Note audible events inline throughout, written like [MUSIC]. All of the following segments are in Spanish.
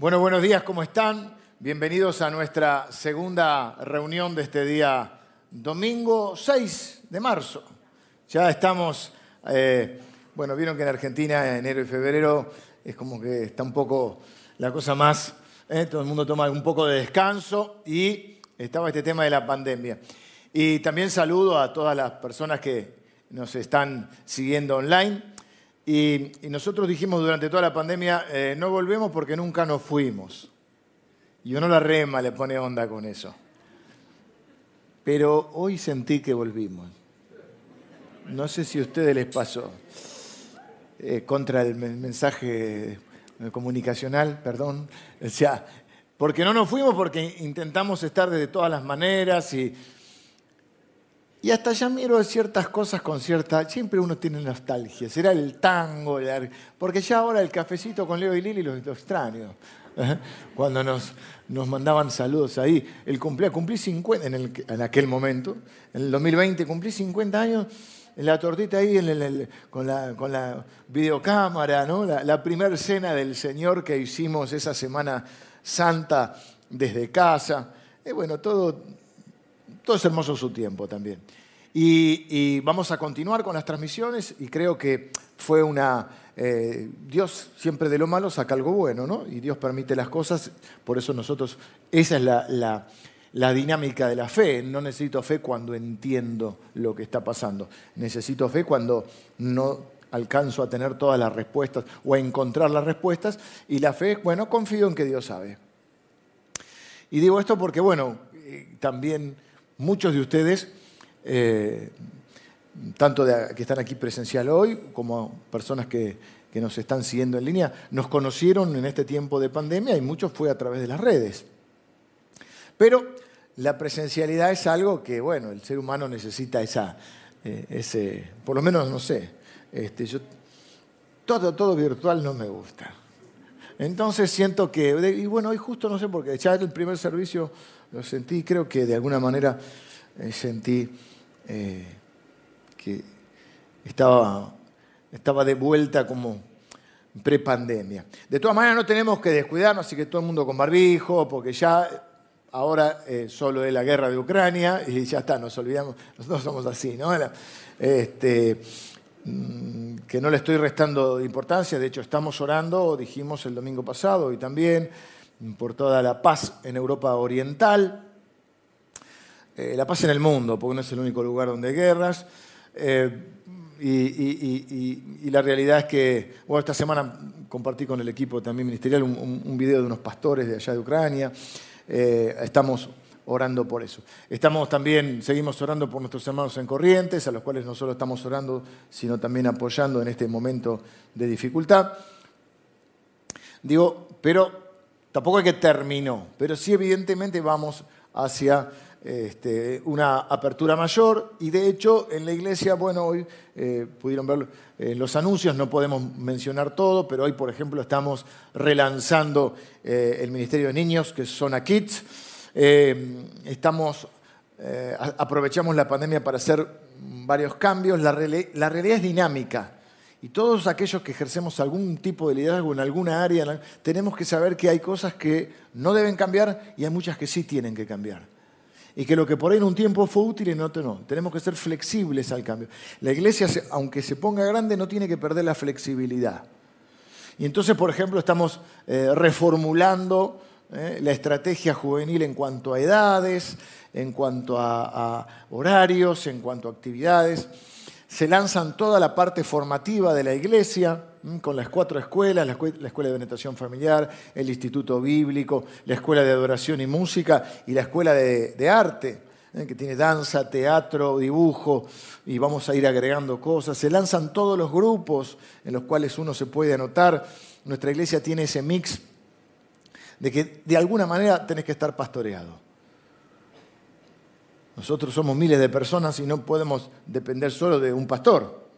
Bueno, buenos días, ¿cómo están? Bienvenidos a nuestra segunda reunión de este día domingo 6 de marzo. Ya estamos, eh, bueno, vieron que en Argentina enero y febrero es como que está un poco la cosa más, eh, todo el mundo toma un poco de descanso y estaba este tema de la pandemia. Y también saludo a todas las personas que nos están siguiendo online. Y, nosotros dijimos durante toda la pandemia, eh, no volvemos porque nunca nos fuimos. Y uno la rema, le pone onda con eso. Pero hoy sentí que volvimos. No sé si a ustedes les pasó. Eh, contra el mensaje comunicacional, perdón. O sea, porque no nos fuimos, porque intentamos estar de todas las maneras y y hasta ya miro ciertas cosas con cierta... Siempre uno tiene nostalgia. Será el tango, porque ya ahora el cafecito con Leo y Lili lo, extraño. ¿eh? Cuando nos, nos mandaban saludos ahí. El cumpleaños, cumplí 50 en, el, en aquel momento. En el 2020 cumplí 50 años en la tortita ahí con, la, con, la, videocámara, ¿no? la, primera cena del Señor que hicimos esa Semana Santa desde casa. Bueno, todo, todo es hermoso su tiempo también. Y, vamos a continuar con las transmisiones y creo que fue una... Eh, Dios siempre de lo malo saca algo bueno, ¿no? Y Dios permite las cosas, por eso nosotros, esa es la, la dinámica de la fe. No necesito fe cuando entiendo lo que está pasando. Necesito fe cuando no alcanzo a tener todas las respuestas o a encontrar las respuestas. Y la fe, bueno, confío en que Dios sabe. Y digo esto porque, bueno, eh, también Muchos de ustedes, eh, tanto que están aquí presencial hoy como personas que, que nos están siguiendo en línea, nos conocieron en este tiempo de pandemia y muchos fue a través de las redes. Pero la presencialidad es algo que, bueno, el ser humano necesita esa, eh, ese, por lo menos, no sé, este, yo, todo, todo virtual no me gusta. Entonces siento que, y bueno, hoy justo no sé, porque ya el primer servicio lo sentí, creo que de alguna manera eh, sentí eh, que estaba, estaba de vuelta como prepandemia. De todas maneras no tenemos que descuidarnos, así que todo el mundo con barbijo, porque ya ahora eh, solo es la guerra de Ucrania y ya está, nos olvidamos, nosotros somos así, ¿no? Este, mm, que no le estoy restando importancia, de hecho estamos orando, dijimos el domingo pasado y también por toda la paz en Europa Oriental, eh, la paz en el mundo, porque no es el único lugar donde hay guerras. Eh, y, la realidad es que, bueno, esta semana compartí con el equipo también ministerial un, video de unos pastores de allá de Ucrania. Eh, estamos orando por eso. Estamos también, seguimos orando por nuestros hermanos en Corrientes, a los cuales no solo estamos orando, sino también apoyando en este momento de dificultad. Digo, pero Tampoco es que terminó, pero sí evidentemente vamos hacia este, una apertura mayor y de hecho en la iglesia, bueno, hoy eh, pudieron ver en los anuncios, no podemos mencionar todo, pero hoy por ejemplo estamos relanzando eh, el Ministerio de Niños, que son a Kids. Eh, estamos, aprovechamos la pandemia para hacer varios cambios, la realidad es dinámica. Y todos aquellos que ejercemos algún tipo de liderazgo en alguna área, tenemos que saber que hay cosas que no deben cambiar y hay muchas que sí tienen que cambiar. Y que lo que por ahí en un tiempo fue útil en otro no. Tenemos que ser flexibles al cambio. La iglesia, aunque se ponga grande, no tiene que perder la flexibilidad. Y entonces, por ejemplo, estamos eh, reformulando eh, la estrategia juvenil en cuanto a edades, en cuanto a horarios, en cuanto a actividades se lanzan toda la parte formativa de la iglesia, con las cuatro escuelas, la escuela de orientación familiar, el instituto bíblico, la escuela de adoración y música y la escuela de, arte, ¿eh? que tiene danza, teatro, dibujo, y vamos a ir agregando cosas. Se lanzan todos los grupos en los cuales uno se puede anotar. Nuestra iglesia tiene ese mix de que de alguna manera tenés que estar pastoreado. Nosotros somos miles de personas y no podemos depender solo de un pastor.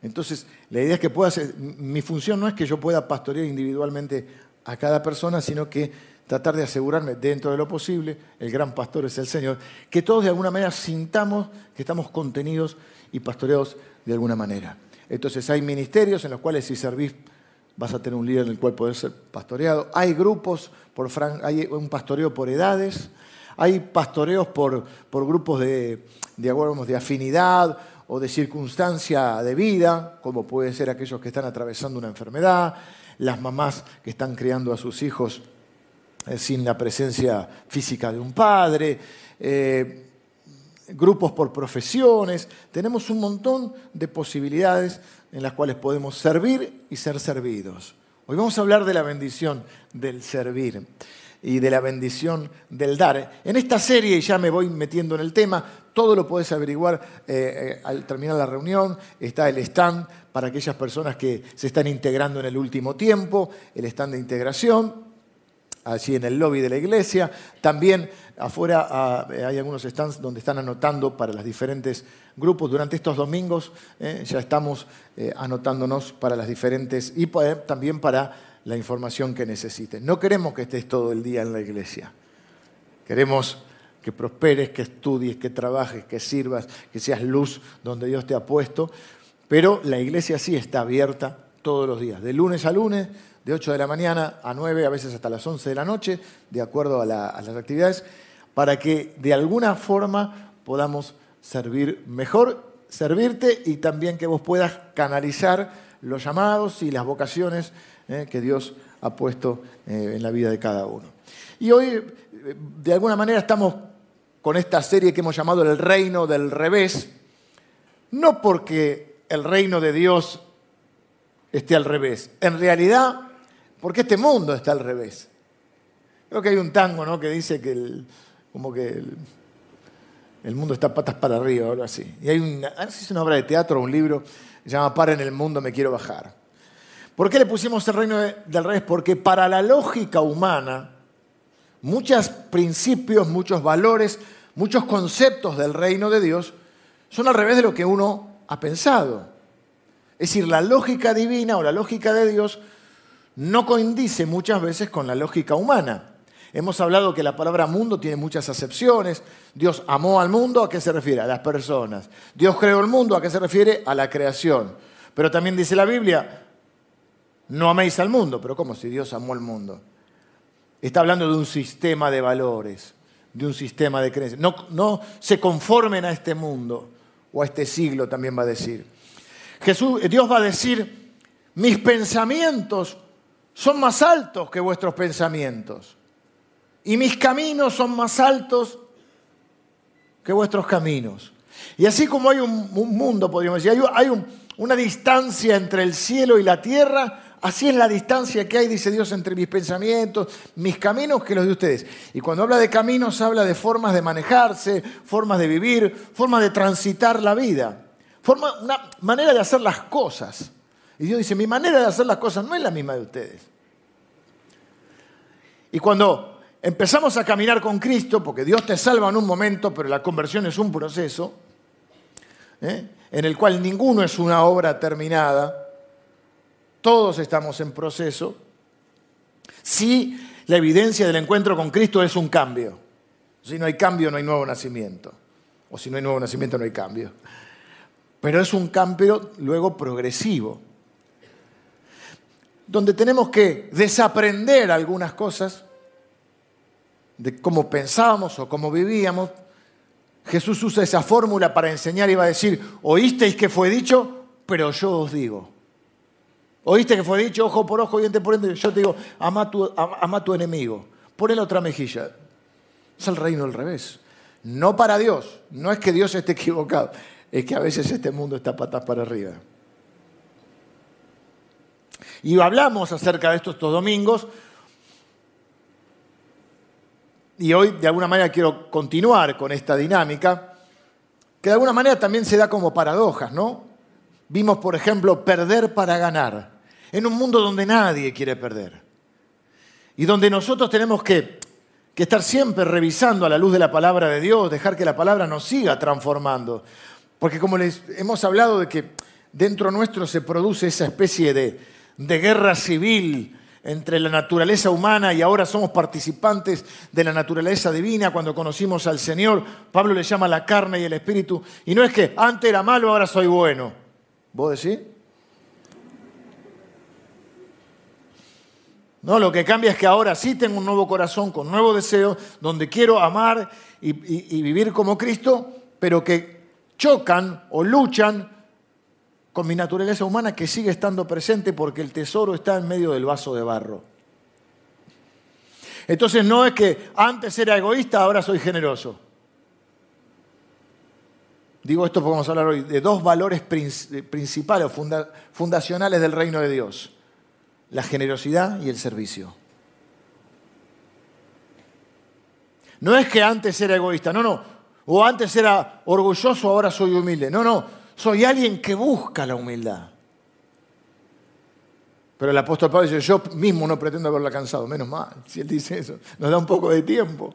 Entonces, la idea es que pueda ser, mi función no es que yo pueda pastorear individualmente a cada persona, sino que tratar de asegurarme dentro de lo posible, el gran pastor es el Señor, que todos de alguna manera sintamos que estamos contenidos y pastoreados de alguna manera. Entonces hay ministerios en los cuales si servís vas a tener un líder en el cual poder ser pastoreado. Hay grupos, por hay un pastoreo por edades, hay pastoreos por, por grupos de, de, de afinidad o de circunstancia de vida, como puede ser aquellos que están atravesando una enfermedad, las mamás que están criando a sus hijos eh, sin la presencia física de un padre, eh, grupos por profesiones. Tenemos un montón de posibilidades en las cuales podemos servir y ser servidos. Hoy vamos a hablar de la bendición del servir y de la bendición del dar. En esta serie, ya me voy metiendo en el tema, todo lo puedes averiguar eh, al terminar la reunión, está el stand para aquellas personas que se están integrando en el último tiempo, el stand de integración, allí en el lobby de la iglesia. También afuera ah, hay algunos stands donde están anotando para los diferentes grupos. Durante estos domingos eh, ya estamos eh, anotándonos para las diferentes y también para la información que necesiten. No queremos que estés todo el día en la iglesia. Queremos que prosperes, que estudies, que trabajes, que sirvas, que seas luz donde Dios te ha puesto. Pero la iglesia sí está abierta todos los días, de lunes a lunes, de 8 de la mañana a 9, a veces hasta las 11 de la noche, de acuerdo a, las actividades, para que de alguna forma podamos servir mejor, servirte y también que vos puedas canalizar los llamados y las vocaciones eh, que Dios ha puesto eh, en la vida de cada uno. Y hoy, eh, de alguna manera, estamos con esta serie que hemos llamado El Reino del Revés, no porque el reino de Dios esté al revés, en realidad porque este mundo está al revés. Creo que hay un tango ¿no? que dice que el, como que el, mundo está patas para arriba o algo así. Y hay una, es una obra de teatro o un libro, se llama Para en el mundo, me quiero bajar. ¿Por qué le pusimos el reino del revés? Porque para la lógica humana, muchos principios, muchos valores, muchos conceptos del reino de Dios son al revés de lo que uno ha pensado. Es decir, la lógica divina o la lógica de Dios no coincide muchas veces con la lógica humana. Hemos hablado que la palabra mundo tiene muchas acepciones. Dios amó al mundo, ¿a qué se refiere? A las personas. Dios creó el mundo, ¿a qué se refiere? A la creación. Pero también dice la Biblia, no améis al mundo, pero ¿cómo si Dios amó al mundo? Está hablando de un sistema de valores, de un sistema de creencias. No, no se conformen a este mundo o a este siglo, también va a decir. Jesús, Dios va a decir, mis pensamientos son más altos que vuestros pensamientos. Y mis caminos son más altos que vuestros caminos. Y así como hay un, mundo, podríamos decir, hay, una distancia entre el cielo y la tierra, así es la distancia que hay, dice Dios, entre mis pensamientos, mis caminos, que los de ustedes. Y cuando habla de caminos, habla de formas de manejarse, formas de vivir, formas de transitar la vida, forma, una manera de hacer las cosas. Y Dios dice, mi manera de hacer las cosas no es la misma de ustedes. Y cuando empezamos a caminar con Cristo, porque Dios te salva en un momento, pero la conversión es un proceso, ¿eh? en el cual ninguno es una obra terminada, todos estamos en proceso, si la evidencia del encuentro con Cristo es un cambio. Si no hay cambio, no hay nuevo nacimiento. O si no hay nuevo nacimiento, no hay cambio. Pero es un cambio luego progresivo donde tenemos que desaprender algunas cosas de cómo pensábamos o cómo vivíamos. Jesús usa esa fórmula para enseñar y va a decir, oísteis que fue dicho, pero yo os digo. Oíste que fue dicho ojo por ojo, diente por diente, yo te digo, ama a tu, ama tu enemigo, ponle otra mejilla. Es el reino al revés. No para Dios, no es que Dios esté equivocado, es que a veces este mundo está patas para arriba. Y hablamos acerca de esto estos domingos. Y hoy de alguna manera quiero continuar con esta dinámica, que de alguna manera también se da como paradojas, ¿no? Vimos, por ejemplo, perder para ganar, en un mundo donde nadie quiere perder. Y donde nosotros tenemos que, que estar siempre revisando a la luz de la palabra de Dios, dejar que la palabra nos siga transformando. Porque como les hemos hablado de que dentro nuestro se produce esa especie de, de guerra civil entre la naturaleza humana y ahora somos participantes de la naturaleza divina cuando conocimos al Señor. Pablo le llama la carne y el espíritu. Y no es que antes era malo, ahora soy bueno. ¿Vos decís? No, lo que cambia es que ahora sí tengo un nuevo corazón con nuevo deseo, donde quiero amar y, y vivir como Cristo, pero que chocan o luchan con mi naturaleza humana que sigue estando presente porque el tesoro está en medio del vaso de barro. Entonces no es que antes era egoísta, ahora soy generoso. Digo esto porque vamos a hablar hoy de dos valores principales o fundacionales del reino de Dios. La generosidad y el servicio. No es que antes era egoísta, no, no. O antes era orgulloso, ahora soy humilde. No, no. Soy alguien que busca la humildad. Pero el apóstol Pablo dice, yo mismo no pretendo haberla cansado, menos mal, si él dice eso, nos da un poco de tiempo.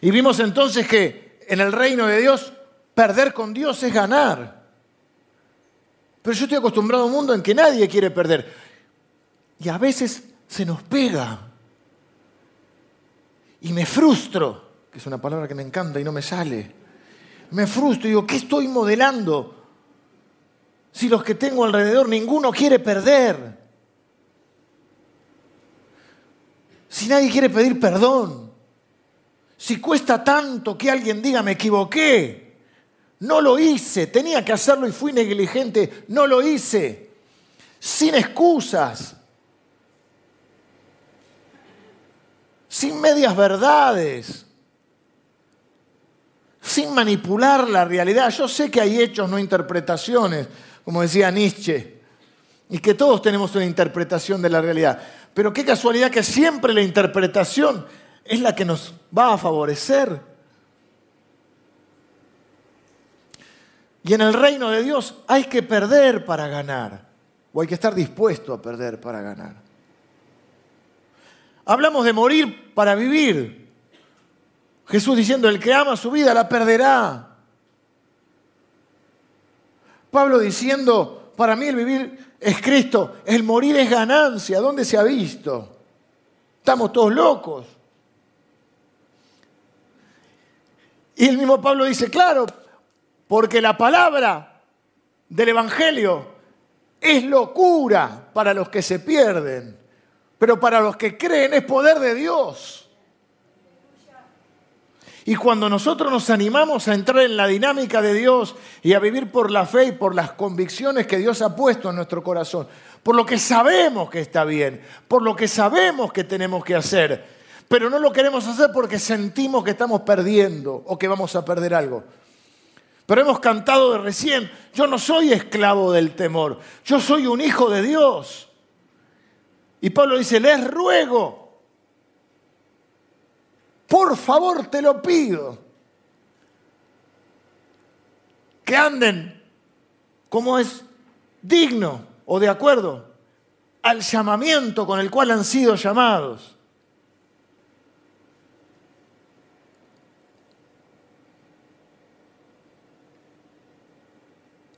Y vimos entonces que en el reino de Dios, perder con Dios es ganar. Pero yo estoy acostumbrado a un mundo en que nadie quiere perder. Y a veces se nos pega. Y me frustro, que es una palabra que me encanta y no me sale. Me frustro y digo, ¿qué estoy modelando? si los que tengo alrededor ninguno quiere perder? Si nadie quiere pedir perdón. Si cuesta tanto que alguien diga me equivoqué. No lo hice, tenía que hacerlo y fui negligente. No lo hice. Sin excusas. Sin medias verdades sin manipular la realidad. Yo sé que hay hechos, no interpretaciones, como decía Nietzsche, y que todos tenemos una interpretación de la realidad. Pero qué casualidad que siempre la interpretación es la que nos va a favorecer. Y en el reino de Dios hay que perder para ganar, o hay que estar dispuesto a perder para ganar. Hablamos de morir para vivir. Jesús diciendo, el que ama su vida la perderá. Pablo diciendo, para mí el vivir es Cristo, el morir es ganancia. ¿Dónde se ha visto? Estamos todos locos. Y el mismo Pablo dice, claro, porque la palabra del Evangelio es locura para los que se pierden, pero para los que creen es poder de Dios. Y cuando nosotros nos animamos a entrar en la dinámica de Dios y a vivir por la fe y por las convicciones que Dios ha puesto en nuestro corazón, por lo que sabemos que está bien, por lo que sabemos que tenemos que hacer, pero no lo queremos hacer porque sentimos que estamos perdiendo o que vamos a perder algo. Pero hemos cantado de recién, yo no soy esclavo del temor, yo soy un hijo de Dios. Y Pablo dice, les ruego por favor, te lo pido. Que anden como es digno o de acuerdo al llamamiento con el cual han sido llamados.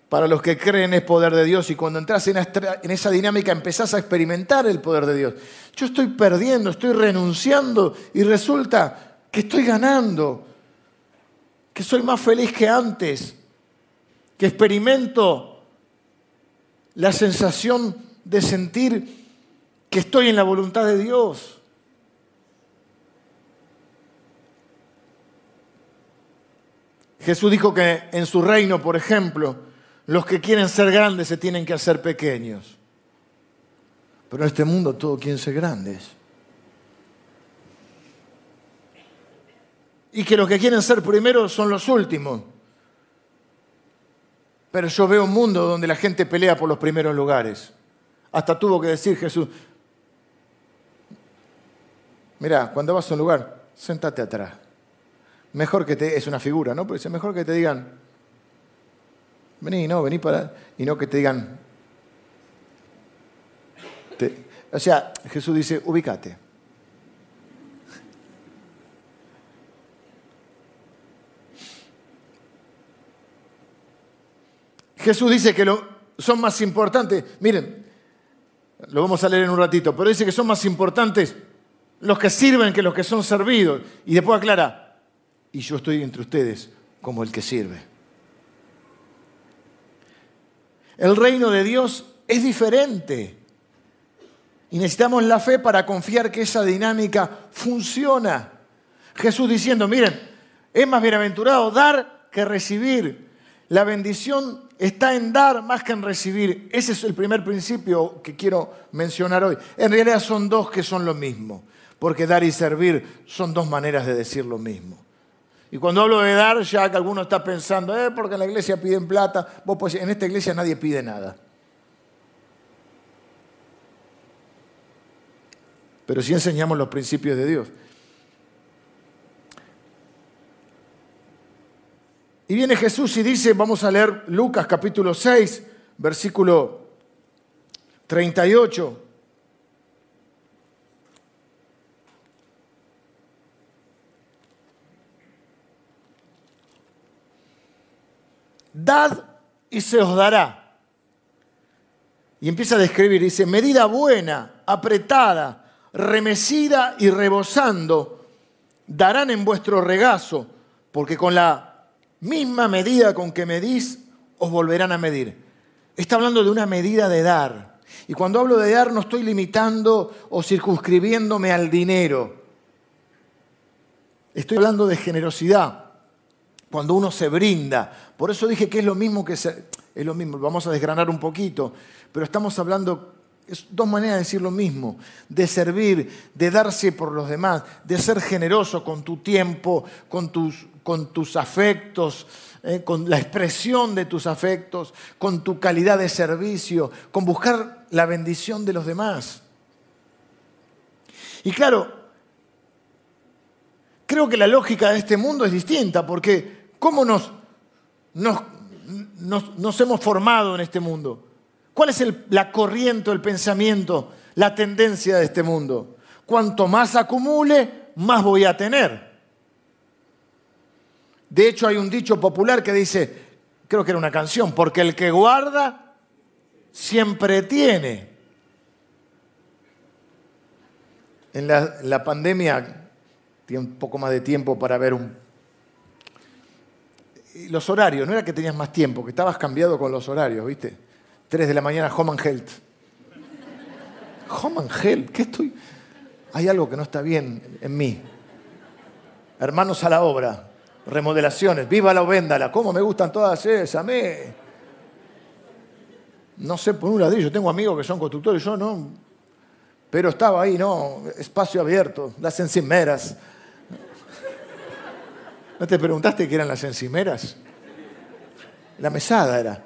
Para los que creen es poder de Dios y cuando entras en esa dinámica empezás a experimentar el poder de Dios. Yo estoy perdiendo, estoy renunciando y resulta que estoy ganando, que soy más feliz que antes, que experimento la sensación de sentir que estoy en la voluntad de Dios. Jesús dijo que en su reino, por ejemplo, los que quieren ser grandes se tienen que hacer pequeños. Pero en este mundo todos quieren ser grandes. y que los que quieren ser primeros son los últimos. Pero yo veo un mundo donde la gente pelea por los primeros lugares. Hasta tuvo que decir Jesús, mira, cuando vas a un lugar, sentate atrás. Mejor que te, es una figura, ¿no? Pero dice, mejor que te digan, vení, no, vení para, y no que te digan, o sea, Jesús dice, ubícate. Jesús dice que lo, son más importantes, miren, lo vamos a leer en un ratito, pero dice que son más importantes los que sirven que los que son servidos. Y después aclara, y yo estoy entre ustedes como el que sirve. El reino de Dios es diferente. Y necesitamos la fe para confiar que esa dinámica funciona. Jesús diciendo, miren, es más bienaventurado dar que recibir. La bendición está en dar más que en recibir. Ese es el primer principio que quiero mencionar hoy. En realidad son dos que son lo mismo, porque dar y servir son dos maneras de decir lo mismo. Y cuando hablo de dar, ya que alguno está pensando, eh, porque en la iglesia piden plata, vos pues en esta iglesia nadie pide nada. Pero sí enseñamos los principios de Dios. Y viene Jesús y dice, vamos a leer Lucas capítulo 6, versículo 38. Dad y se os dará. Y empieza a describir, dice, medida buena, apretada, remecida y rebosando, darán en vuestro regazo, porque con la misma medida con que medís, os volverán a medir. Está hablando de una medida de dar. Y cuando hablo de dar no estoy limitando o circunscribiéndome al dinero. Estoy hablando de generosidad. Cuando uno se brinda. Por eso dije que es lo mismo que es lo mismo. Vamos a desgranar un poquito. Pero estamos hablando es dos maneras de decir lo mismo, de servir, de darse por los demás, de ser generoso con tu tiempo, con tus, con tus afectos, eh, con la expresión de tus afectos, con tu calidad de servicio, con buscar la bendición de los demás. Y claro, creo que la lógica de este mundo es distinta, porque ¿cómo nos, nos, nos hemos formado en este mundo? ¿Cuál es la corriente, el pensamiento, la tendencia de este mundo? Cuanto más acumule, más voy a tener. De hecho, hay un dicho popular que dice, creo que era una canción, porque el que guarda siempre tiene. En la, la pandemia, tiene un poco más de tiempo para ver un... Los horarios, no era que tenías más tiempo, que estabas cambiado con los horarios, ¿viste? 3 de la mañana, Home and Health. Home and Health, ¿qué estoy? Hay algo que no está bien en mí. Hermanos a la obra, remodelaciones, viva la o véndala. ¿Cómo me gustan todas esas? Me... No sé por un ladrillo, tengo amigos que son constructores, yo no. Pero estaba ahí, ¿no? Espacio abierto, las encimeras. ¿No te preguntaste qué eran las encimeras? La mesada era.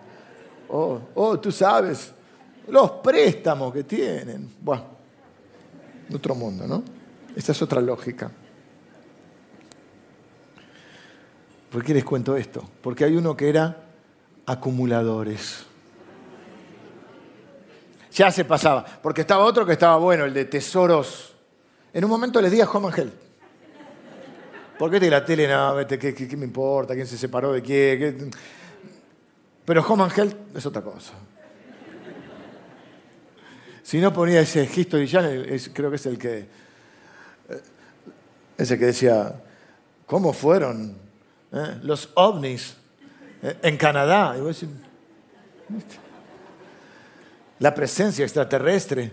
Oh, oh, tú sabes, los préstamos que tienen. Bueno, otro mundo, ¿no? Esta es otra lógica. ¿Por qué les cuento esto? Porque hay uno que era acumuladores. Ya se pasaba, porque estaba otro que estaba bueno, el de tesoros. En un momento les di a Home Angel. ¿Por qué te la tele? No, ¿qué, qué, me importa? ¿Quién se separó de quién? Pero Home and Health es otra cosa. Si no ponía ese History Channel, creo que es el que. Eh, ese que decía, ¿cómo fueron eh, los ovnis eh, en Canadá? la presencia extraterrestre.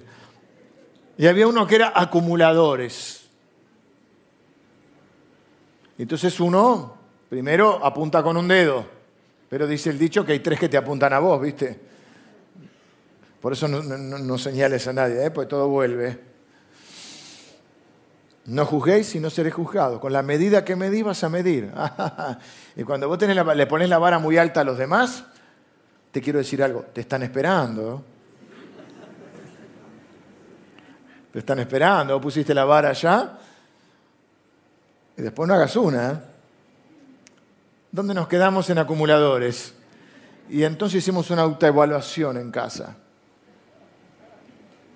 Y había uno que era acumuladores. Entonces uno primero apunta con un dedo pero dice el dicho que hay tres que te apuntan a vos, ¿viste? Por eso no, señales a nadie, ¿eh? porque todo vuelve. No juzguéis y no seréis juzgados. Con la medida que medís vas a medir. [LAUGHS] y cuando vos le pones la vara muy alta a los demás, te quiero decir algo, te están esperando. Te están esperando, vos pusiste la vara allá y después no hagas una. ¿eh? ¿Dónde nos quedamos en acumuladores? Y entonces hicimos una autoevaluación en casa.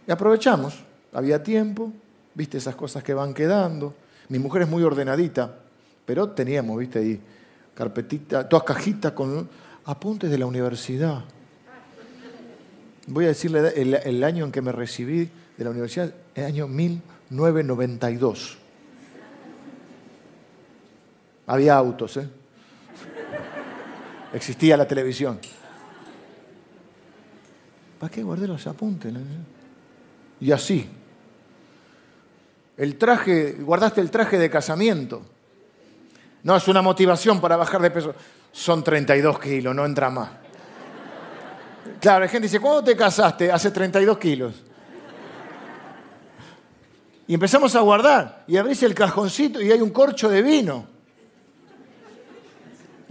Y aprovechamos. Había tiempo, viste esas cosas que van quedando. Mi mujer es muy ordenadita, pero teníamos, viste ahí, carpetita, todas cajitas con apuntes de la universidad. Voy a decirle el, el año en que me recibí de la universidad, el año 1992. Había autos, ¿eh? existía la televisión. ¿Para qué guardé los apuntes? y así. El traje, guardaste el traje de casamiento. No es una motivación para bajar de peso. Son 32 kilos, no entra más. Claro, la gente dice, ¿cuándo te casaste? Hace 32 kilos. Y empezamos a guardar. Y abrís el cajoncito y hay un corcho de vino.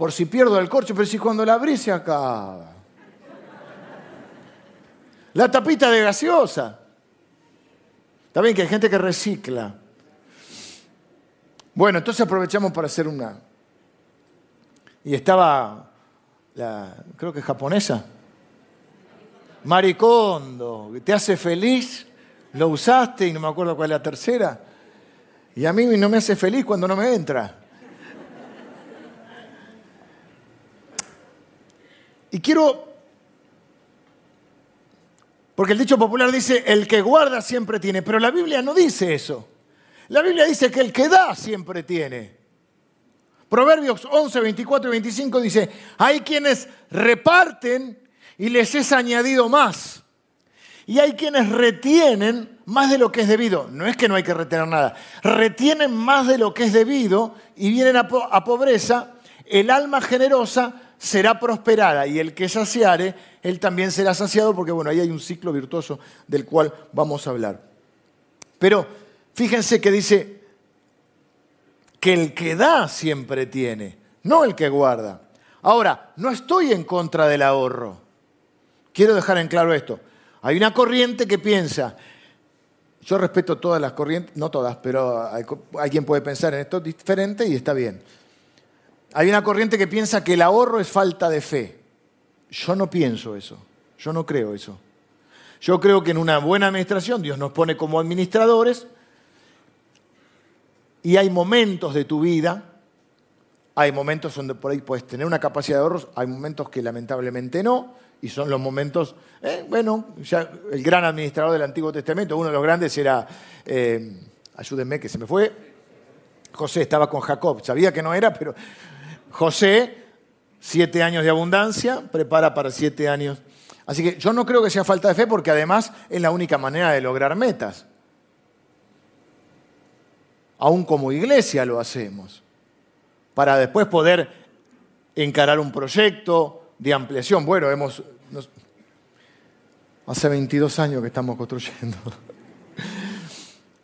Por si pierdo el corcho, pero si cuando la abrís se acaba. La tapita de gaseosa. Está bien que hay gente que recicla. Bueno, entonces aprovechamos para hacer una. Y estaba, la, creo que japonesa, Maricondo, te hace feliz, lo usaste y no me acuerdo cuál es la tercera. Y a mí no me hace feliz cuando no me entra. Y quiero, porque el dicho popular dice, el que guarda siempre tiene, pero la Biblia no dice eso. La Biblia dice que el que da siempre tiene. Proverbios 11, 24 y 25 dice, hay quienes reparten y les es añadido más. Y hay quienes retienen más de lo que es debido. No es que no hay que retener nada. Retienen más de lo que es debido y vienen a, pobreza. El alma generosa será prosperada y el que saciare, él también será saciado porque, bueno, ahí hay un ciclo virtuoso del cual vamos a hablar. Pero fíjense que dice que el que da siempre tiene, no el que guarda. Ahora, no estoy en contra del ahorro. Quiero dejar en claro esto. Hay una corriente que piensa, yo respeto todas las corrientes, no todas, pero hay, quien puede pensar en esto diferente y está bien. Hay una corriente que piensa que el ahorro es falta de fe. Yo no pienso eso, yo no creo eso. Yo creo que en una buena administración Dios nos pone como administradores y hay momentos de tu vida, hay momentos donde por ahí puedes tener una capacidad de ahorros, hay momentos que lamentablemente no, y son los momentos, eh, bueno, ya el gran administrador del Antiguo Testamento, uno de los grandes era, eh, ayúdenme que se me fue, José estaba con Jacob, sabía que no era, pero José, siete años de abundancia, prepara para siete años. Así que yo no creo que sea falta de fe porque además es la única manera de lograr metas. Aún como iglesia lo hacemos, para después poder encarar un proyecto, de ampliación. Bueno, hemos, hace 22 años que estamos construyendo. [LAUGHS]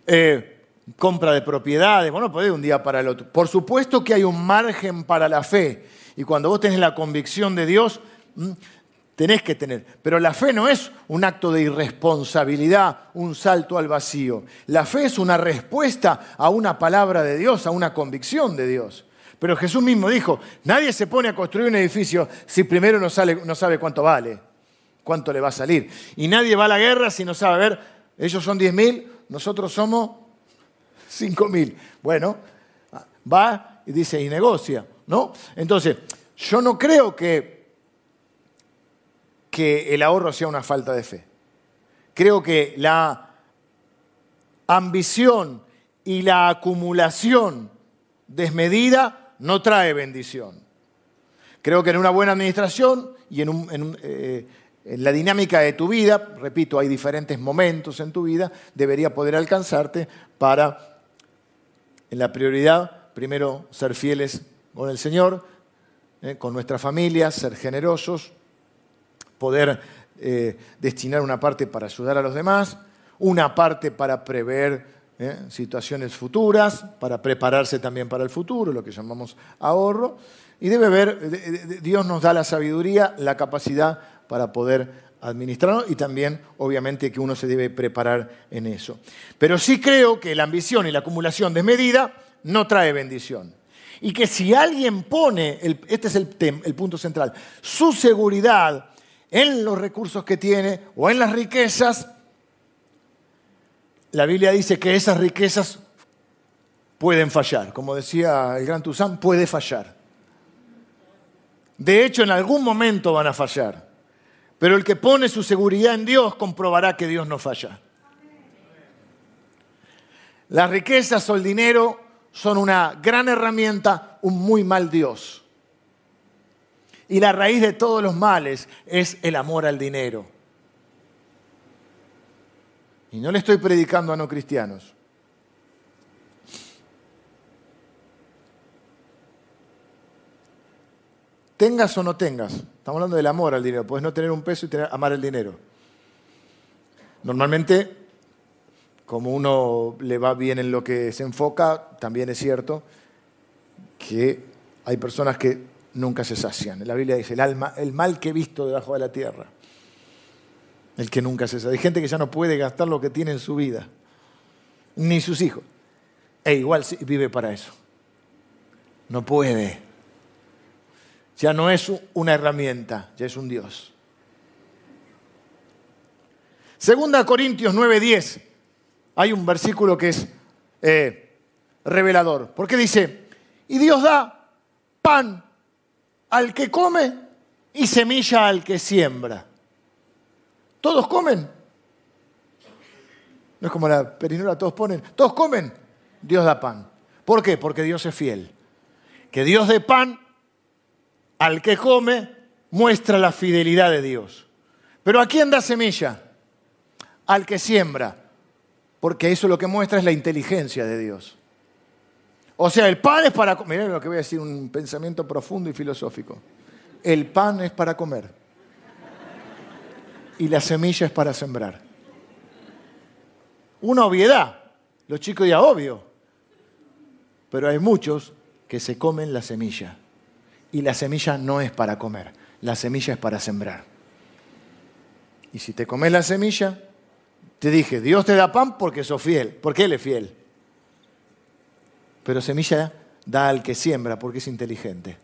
Eh, compra de propiedades, bueno, puede un día para el otro. Por supuesto que hay un margen para la fe. Y cuando vos tenés la convicción de Dios, tenés que tener. Pero la fe no es un acto de irresponsabilidad, un salto al vacío. La fe es una respuesta a una palabra de Dios, a una convicción de Dios. Pero Jesús mismo dijo, nadie se pone a construir un edificio si primero no, sabe cuánto vale, cuánto le va a salir. Y nadie va a la guerra si no sabe, a ver, ellos son 10.000, nosotros somos 5.000. Bueno, va y dice, y negocia, ¿no? Entonces, yo no creo que, que el ahorro sea una falta de fe. Creo que la ambición y la acumulación desmedida no trae bendición. Creo que en una buena administración y eh, en, la dinámica de tu vida, repito, hay diferentes momentos en tu vida, debería poder alcanzarte para, en la prioridad, primero ser fieles con el Señor, eh, con nuestra familia, ser generosos, poder eh, destinar una parte para ayudar a los demás, una parte para prever ¿eh? situaciones futuras, para prepararse también para el futuro, lo que llamamos ahorro. Y debe haber, Dios nos da la sabiduría, la capacidad para poder y también, obviamente, que uno se debe preparar en eso. Pero sí creo que la ambición y la acumulación desmedida no trae bendición. Y que si alguien pone, este es el, el punto central, su seguridad en los recursos que tiene o en las riquezas, la Biblia dice que esas riquezas pueden fallar. Como decía el gran Tuzán, puede fallar. De hecho, en algún momento van a fallar. Pero el que pone su seguridad en Dios comprobará que Dios no falla. Las riquezas o el dinero son una gran herramienta, un muy mal Dios. Y la raíz de todos los males es el amor al dinero. Y no le estoy predicando a no cristianos. Tengas o no tengas. Estamos hablando del amor al dinero. Puedes no tener un peso y tener, amar el dinero. Normalmente, como uno le va bien en lo que se enfoca, también es cierto que hay personas que nunca se sacian. La Biblia dice, el, alma, el mal que he visto debajo de la tierra, el que nunca se sacia. Hay gente que ya no puede gastar lo que tiene en su vida, ni sus hijos. E igual vive para eso. No puede ya no es una herramienta, ya es un Dios. Segunda Corintios 9:10, hay un versículo que es eh, revelador, porque dice, y Dios da pan al que come y semilla al que siembra. ¿Todos comen? No es como la perinola, todos ponen, todos comen, Dios da pan. ¿Por qué? Porque Dios es fiel. Que Dios dé pan al que come muestra la fidelidad de Dios. Pero ¿a quién da semilla? Al que siembra, porque eso lo que muestra es la inteligencia de Dios. O sea, el pan es para comer. Miren lo que voy a decir, un pensamiento profundo y filosófico. El pan es para comer y la semilla es para sembrar. Una obviedad, los chicos ya obvio, pero hay muchos que se comen la semilla y la semilla no es para comer, la semilla es para sembrar. Y si te comes la semilla, te dije, Dios te da pan porque sos fiel, porque Él es fiel. Pero semilla da al que siembra porque es inteligente.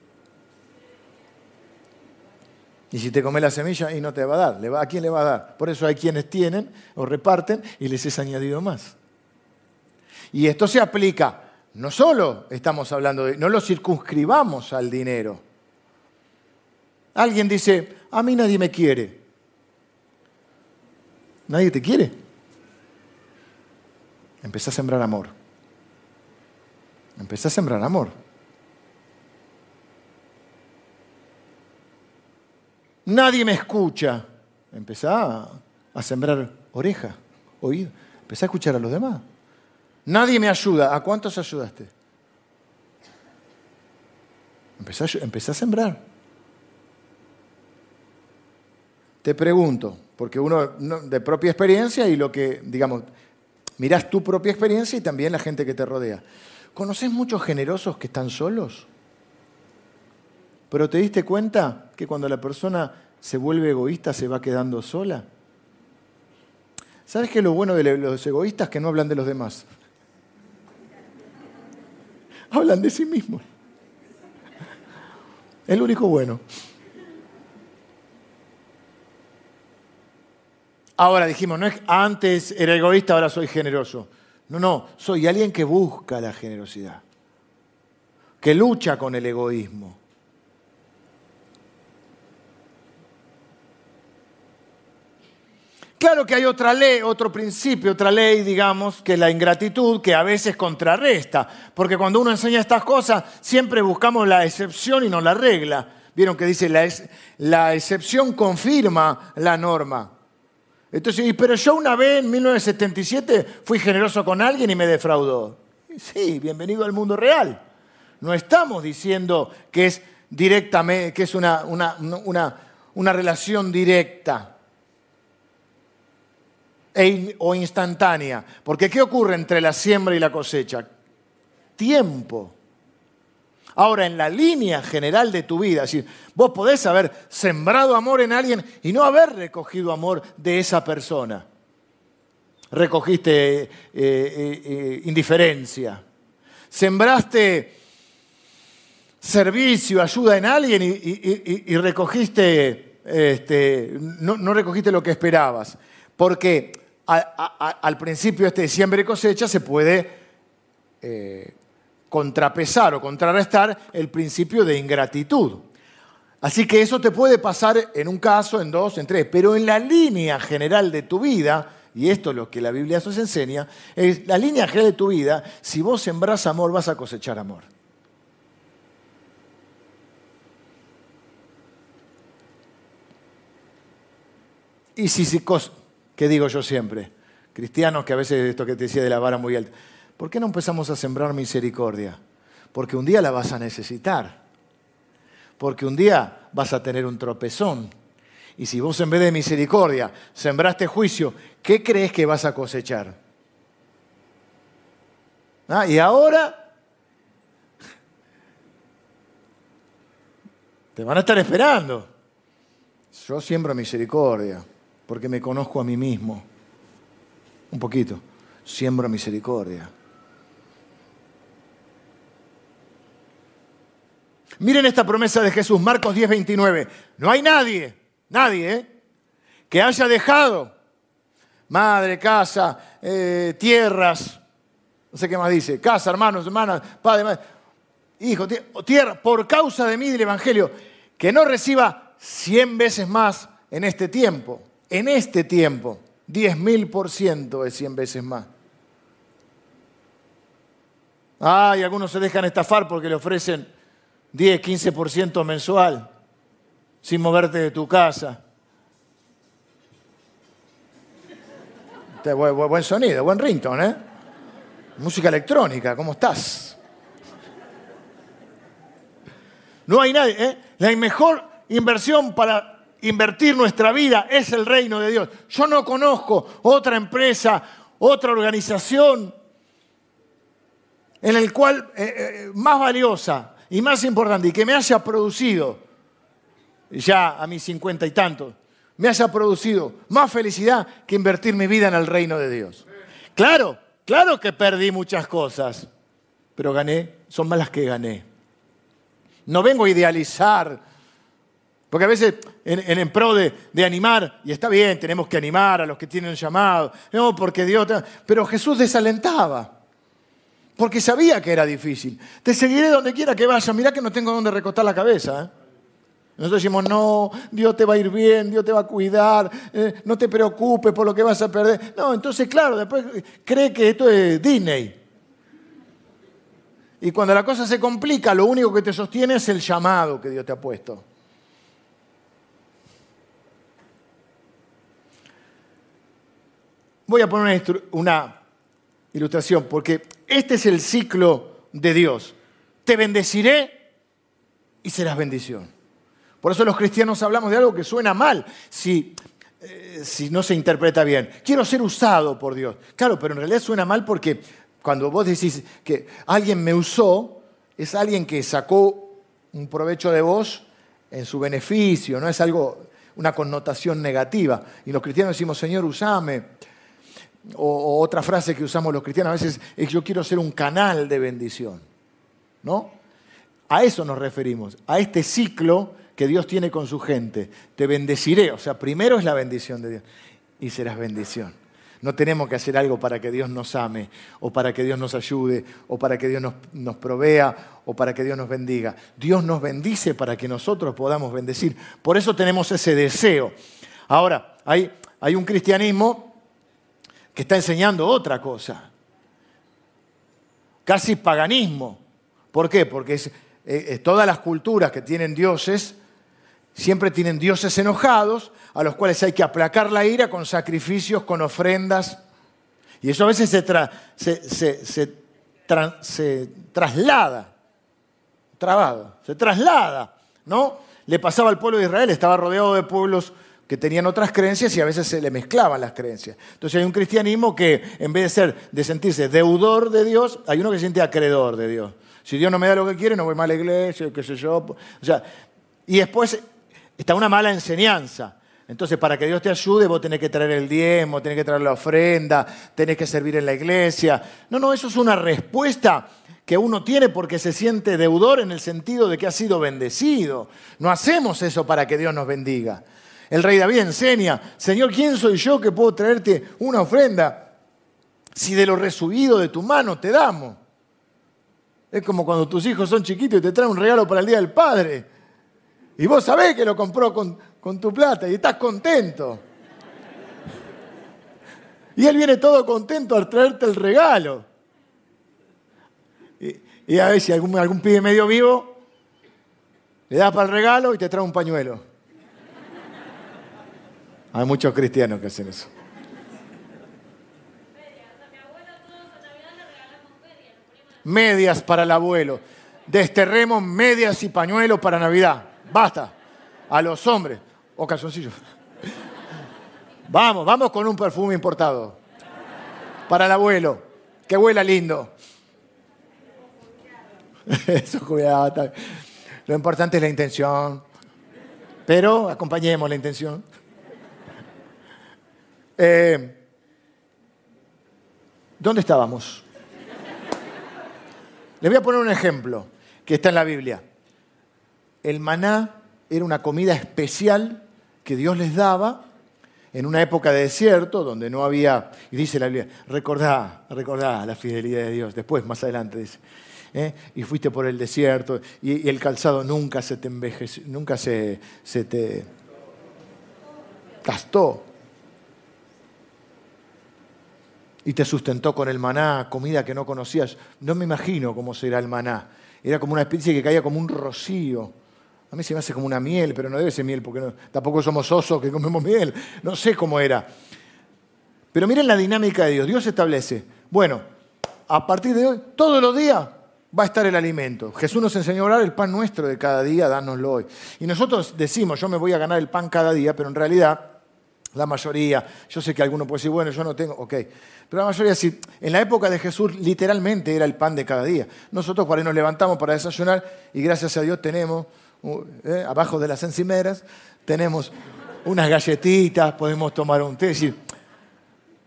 Y si te comes la semilla, y no te va a dar. ¿A quién le va a dar? Por eso hay quienes tienen o reparten y les es añadido más. Y esto se aplica no solo estamos hablando de, no lo circunscribamos al dinero. Alguien dice, a mí nadie me quiere. ¿Nadie te quiere? Empezá a sembrar amor. Empezá a sembrar amor. Nadie me escucha. Empezá a sembrar oreja, oído. Empezá a escuchar a los demás. Nadie me ayuda. ¿A cuántos ayudaste? Empecé a, a sembrar. Te pregunto, porque uno de propia experiencia y lo que, digamos, miras tu propia experiencia y también la gente que te rodea. ¿Conoces muchos generosos que están solos? Pero te diste cuenta que cuando la persona se vuelve egoísta se va quedando sola. ¿Sabes qué es lo bueno de los egoístas? Que no hablan de los demás hablan de sí mismos. El único bueno. Ahora dijimos, no es antes era egoísta, ahora soy generoso. No, no, soy alguien que busca la generosidad, que lucha con el egoísmo. Claro que hay otra ley, otro principio, otra ley, digamos, que la ingratitud, que a veces contrarresta, porque cuando uno enseña estas cosas, siempre buscamos la excepción y no la regla. Vieron que dice, la, excepción confirma la norma. Entonces, pero yo una vez en 1977 fui generoso con alguien y me defraudó. Sí, bienvenido al mundo real. No estamos diciendo que es directamente, que es una, una, una relación directa. E o instantánea. Porque ¿qué ocurre entre la siembra y la cosecha? Tiempo. Ahora, en la línea general de tu vida, es vos podés haber sembrado amor en alguien y no haber recogido amor de esa persona. Recogiste eh, eh, eh, indiferencia. Sembraste servicio, ayuda en alguien y, recogiste, este, no, no recogiste lo que esperabas. Porque al principio este siembra y cosecha se puede eh, contrapesar o contrarrestar el principio de ingratitud. Así que eso te puede pasar en un caso, en dos, en tres, pero en la línea general de tu vida, y esto es lo que la Biblia nos enseña, es la línea general de tu vida, si vos sembrás amor vas a cosechar amor. Y si, si ¿Qué digo yo siempre? cristianos que a veces esto que te decía de la vara muy alta, ¿por qué no empezamos a sembrar misericordia? Porque un día la vas a necesitar. Porque un día vas a tener un tropezón. Y si vos en vez de misericordia sembraste juicio, ¿qué crees que vas a cosechar? Ah, y ahora te van a estar esperando. Yo siembro misericordia porque me conozco a mí mismo. Un poquito. Siembro misericordia. Miren esta promesa de Jesús, Marcos 10, 29. No hay nadie, nadie, ¿eh? que haya dejado madre, casa, eh, tierras, no sé qué más dice, casa, hermanos, hermanas, padre, madre, hijo, tierra, por causa de mí del Evangelio, que no reciba cien veces más en este tiempo, en este tiempo, diez mil por ciento es cien veces más. Ay, algunos se dejan estafar porque le ofrecen 10, 15% mensual sin moverte de tu casa. Buen sonido, buen ringtone, ¿eh? Música electrónica, ¿cómo estás? No hay nadie, ¿eh? La mejor inversión para invertir nuestra vida es el reino de Dios. Yo no conozco otra empresa, otra organización en el cual eh, eh, más valiosa y más importante, y que me haya producido, ya a mis cincuenta y tantos, me haya producido más felicidad que invertir mi vida en el reino de Dios. Claro, claro que perdí muchas cosas, pero gané, son más las que gané. No vengo a idealizar, porque a veces en, en pro de, de, animar, y está bien, tenemos que animar a los que tienen llamado, no, porque Dios, pero Jesús desalentaba porque sabía que era difícil. Te seguiré donde quiera que vayas, mirá que no tengo donde recostar la cabeza. ¿eh? Nosotros decimos, no, Dios te va a ir bien, Dios te va a cuidar, eh, no te preocupes por lo que vas a perder. No, entonces, claro, después cree que esto es Disney. Y cuando la cosa se complica, lo único que te sostiene es el llamado que Dios te ha puesto. Voy a poner una ilustración, porque este es el ciclo de Dios. Te bendeciré y serás bendición. Por eso los cristianos hablamos de algo que suena mal si, eh, si no se interpreta bien. Quiero ser usado por Dios. Claro, pero en realidad suena mal porque cuando vos decís que alguien me usó, es alguien que sacó un provecho de vos en su beneficio, no es algo, una connotación negativa. Y los cristianos decimos, Señor, usame o, otra frase que usamos los cristianos a veces es yo quiero ser un canal de bendición. ¿No? A eso nos referimos, a este ciclo que Dios tiene con su gente. Te bendeciré, o sea, primero es la bendición de Dios y serás bendición. No tenemos que hacer algo para que Dios nos ame, o para que Dios nos ayude, o para que Dios nos, nos, provea, o para que Dios nos bendiga. Dios nos bendice para que nosotros podamos bendecir. Por eso tenemos ese deseo. Ahora, hay, hay un cristianismo que está enseñando otra cosa. Casi paganismo. ¿Por qué? Porque eh, todas las culturas que tienen dioses siempre tienen dioses enojados a los cuales hay que aplacar la ira con sacrificios, con ofrendas. Y eso a veces se traslada, trabado, se traslada, ¿no? Le pasaba al pueblo de Israel, estaba rodeado de pueblos que tenían otras creencias y a veces se le mezclaban las creencias. Entonces hay un cristianismo que en vez de sentirse deudor de Dios, hay uno que se siente acreedor de Dios. Si Dios no me da lo que quiere, no voy más a la iglesia, qué sé yo. O sea, y después está una mala enseñanza. Entonces, para que Dios te ayude, vos tenés que traer el diezmo, tenés que traer la ofrenda, tenés que servir en la iglesia. No, no, eso es una respuesta que uno tiene porque se siente deudor en el sentido de que ha sido bendecido. No hacemos eso para que Dios nos bendiga. El rey David enseña, Señor, ¿quién soy yo que puedo traerte una ofrenda si de lo resubido de tu mano te damos? Es como cuando tus hijos son chiquitos y te traen un regalo para el Día del Padre. Y vos sabés que lo compró con, con tu plata y estás contento. Y él viene todo contento al traerte el regalo. Y, a si algún, algún pibe medio vivo, le das para el regalo y te trae un pañuelo. Hay muchos cristianos que hacen eso. Medias para el abuelo. Desterremos medias y pañuelos para Navidad. Basta. A los hombres. O calzoncillos. Vamos, vamos con un perfume importado. Para el abuelo. Que huela lindo. [LAUGHS] Eso, cuidado. Lo importante es la intención. Pero acompañemos la intención. Eh, ¿Dónde estábamos? Les voy a poner un ejemplo que está en la Biblia. El maná era una comida especial que Dios les daba en una época de desierto donde no había, y dice la Biblia, recordá, recordá la fidelidad de Dios. Después, más adelante dice, ¿eh? y fuiste por el desierto y, el calzado nunca se te envejeció, nunca se, se te gastó. Y te sustentó con el maná, comida que no conocías. No me imagino cómo será el maná. Era como una especie que caía como un rocío. A mí se me hace como una miel, pero no debe ser miel, porque tampoco somos osos que comemos miel. No sé cómo era. Pero miren la dinámica de Dios. Dios establece, bueno, a partir de hoy, todos los días va a estar el alimento. Jesús nos enseñó a orar el pan nuestro de cada día, dánoslo hoy. Y nosotros decimos, yo me voy a ganar el pan cada día, pero en realidad la mayoría, yo sé que alguno puede decir, bueno, yo no tengo, ok, pero la mayoría sí, en la época de Jesús literalmente era el pan de cada día. Nosotros por nos levantamos para desayunar y gracias a Dios tenemos, uh, eh, abajo de las encimeras, tenemos unas galletitas, podemos tomar un té,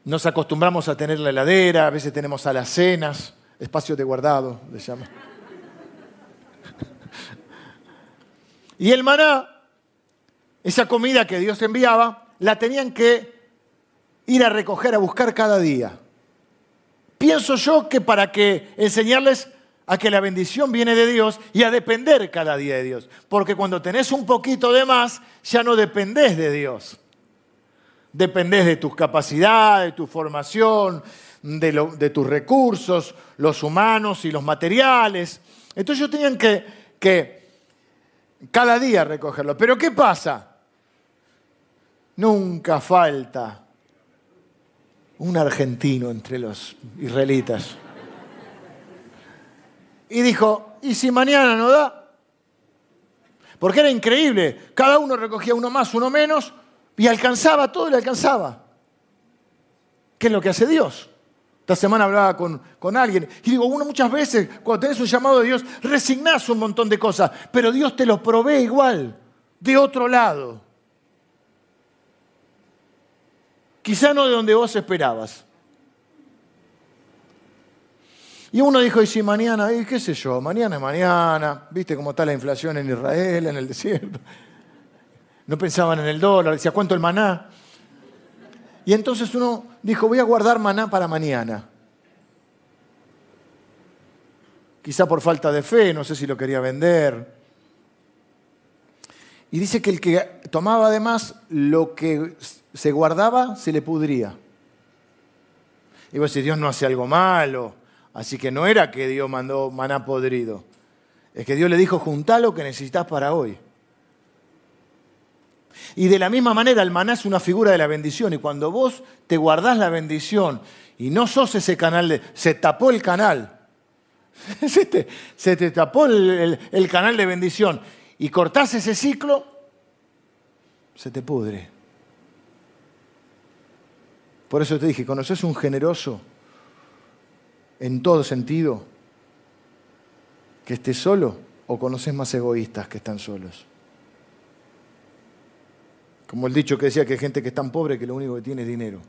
nos acostumbramos a tener la heladera, a veces tenemos alacenas, espacio de guardado, le llama. [LAUGHS] Y el maná, esa comida que Dios enviaba, la tenían que ir a recoger, a buscar cada día. Pienso yo que para que enseñarles a que la bendición viene de Dios y a depender cada día de Dios. Porque cuando tenés un poquito de más, ya no dependés de Dios. Dependés de tus capacidades, de tu formación, de, tus recursos, los humanos y los materiales. Entonces ellos tenían que, que cada día recogerlo. Pero ¿qué pasa? Nunca falta un argentino entre los israelitas. Y dijo, ¿y si mañana no da? Porque era increíble, cada uno recogía uno más, uno menos, y alcanzaba, todo le alcanzaba. ¿Qué es lo que hace Dios? Esta semana hablaba con, con, alguien y digo, uno muchas veces cuando tenés un llamado de Dios, resignás un montón de cosas, pero Dios te lo provee igual, de otro lado. Quizá no de donde vos esperabas. Y uno dijo, y si mañana, y qué sé yo, mañana es mañana, viste cómo está la inflación en Israel, en el desierto. No pensaban en el dólar, decía, ¿cuánto el maná? Y entonces uno dijo, voy a guardar maná para mañana. Quizá por falta de fe, no sé si lo quería vender. Y dice que el que tomaba además lo que se guardaba se le pudría. Y vos decís, Dios no hace algo malo. Así que no era que Dios mandó maná podrido. Es que Dios le dijo, juntá lo que necesitas para hoy. Y de la misma manera el maná es una figura de la bendición. Y cuando vos te guardás la bendición y no sos ese canal de... Se tapó el canal. [LAUGHS] se, te, tapó el, el canal de bendición. Y cortás ese ciclo, se te pudre. Por eso te dije, ¿conoces un generoso en todo sentido que esté solo o conoces más egoístas que están solos? Como el dicho que decía que hay gente que es tan pobre que lo único que tiene es dinero.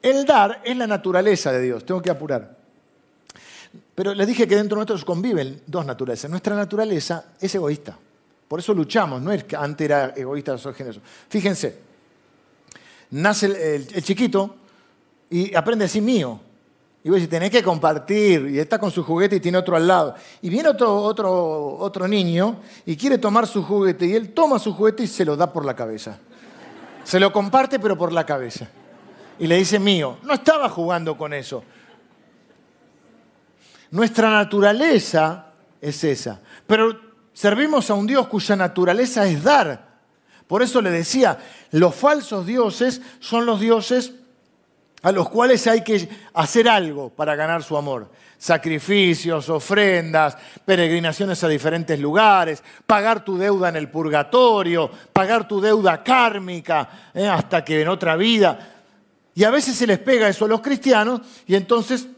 El dar es la naturaleza de Dios, tengo que apurar. Pero les dije que dentro de nosotros conviven dos naturalezas. Nuestra naturaleza es egoísta. Por eso luchamos, no es que antes era egoísta, soy generoso. Fíjense, nace el, chiquito y aprende a decir mío. Y vos tenés que compartir, y está con su juguete y tiene otro al lado. Y viene otro, otro, otro niño y quiere tomar su juguete, y él toma su juguete y se lo da por la cabeza. Se lo comparte, pero por la cabeza. Y le dice mío. No estaba jugando con eso. Nuestra naturaleza es esa. Pero servimos a un Dios cuya naturaleza es dar. Por eso le decía, los falsos dioses son los dioses a los cuales hay que hacer algo para ganar su amor. Sacrificios, ofrendas, peregrinaciones a diferentes lugares, pagar tu deuda en el purgatorio, pagar tu deuda kármica ¿eh? hasta que en otra vida. Y a veces se les pega eso a los cristianos y entonces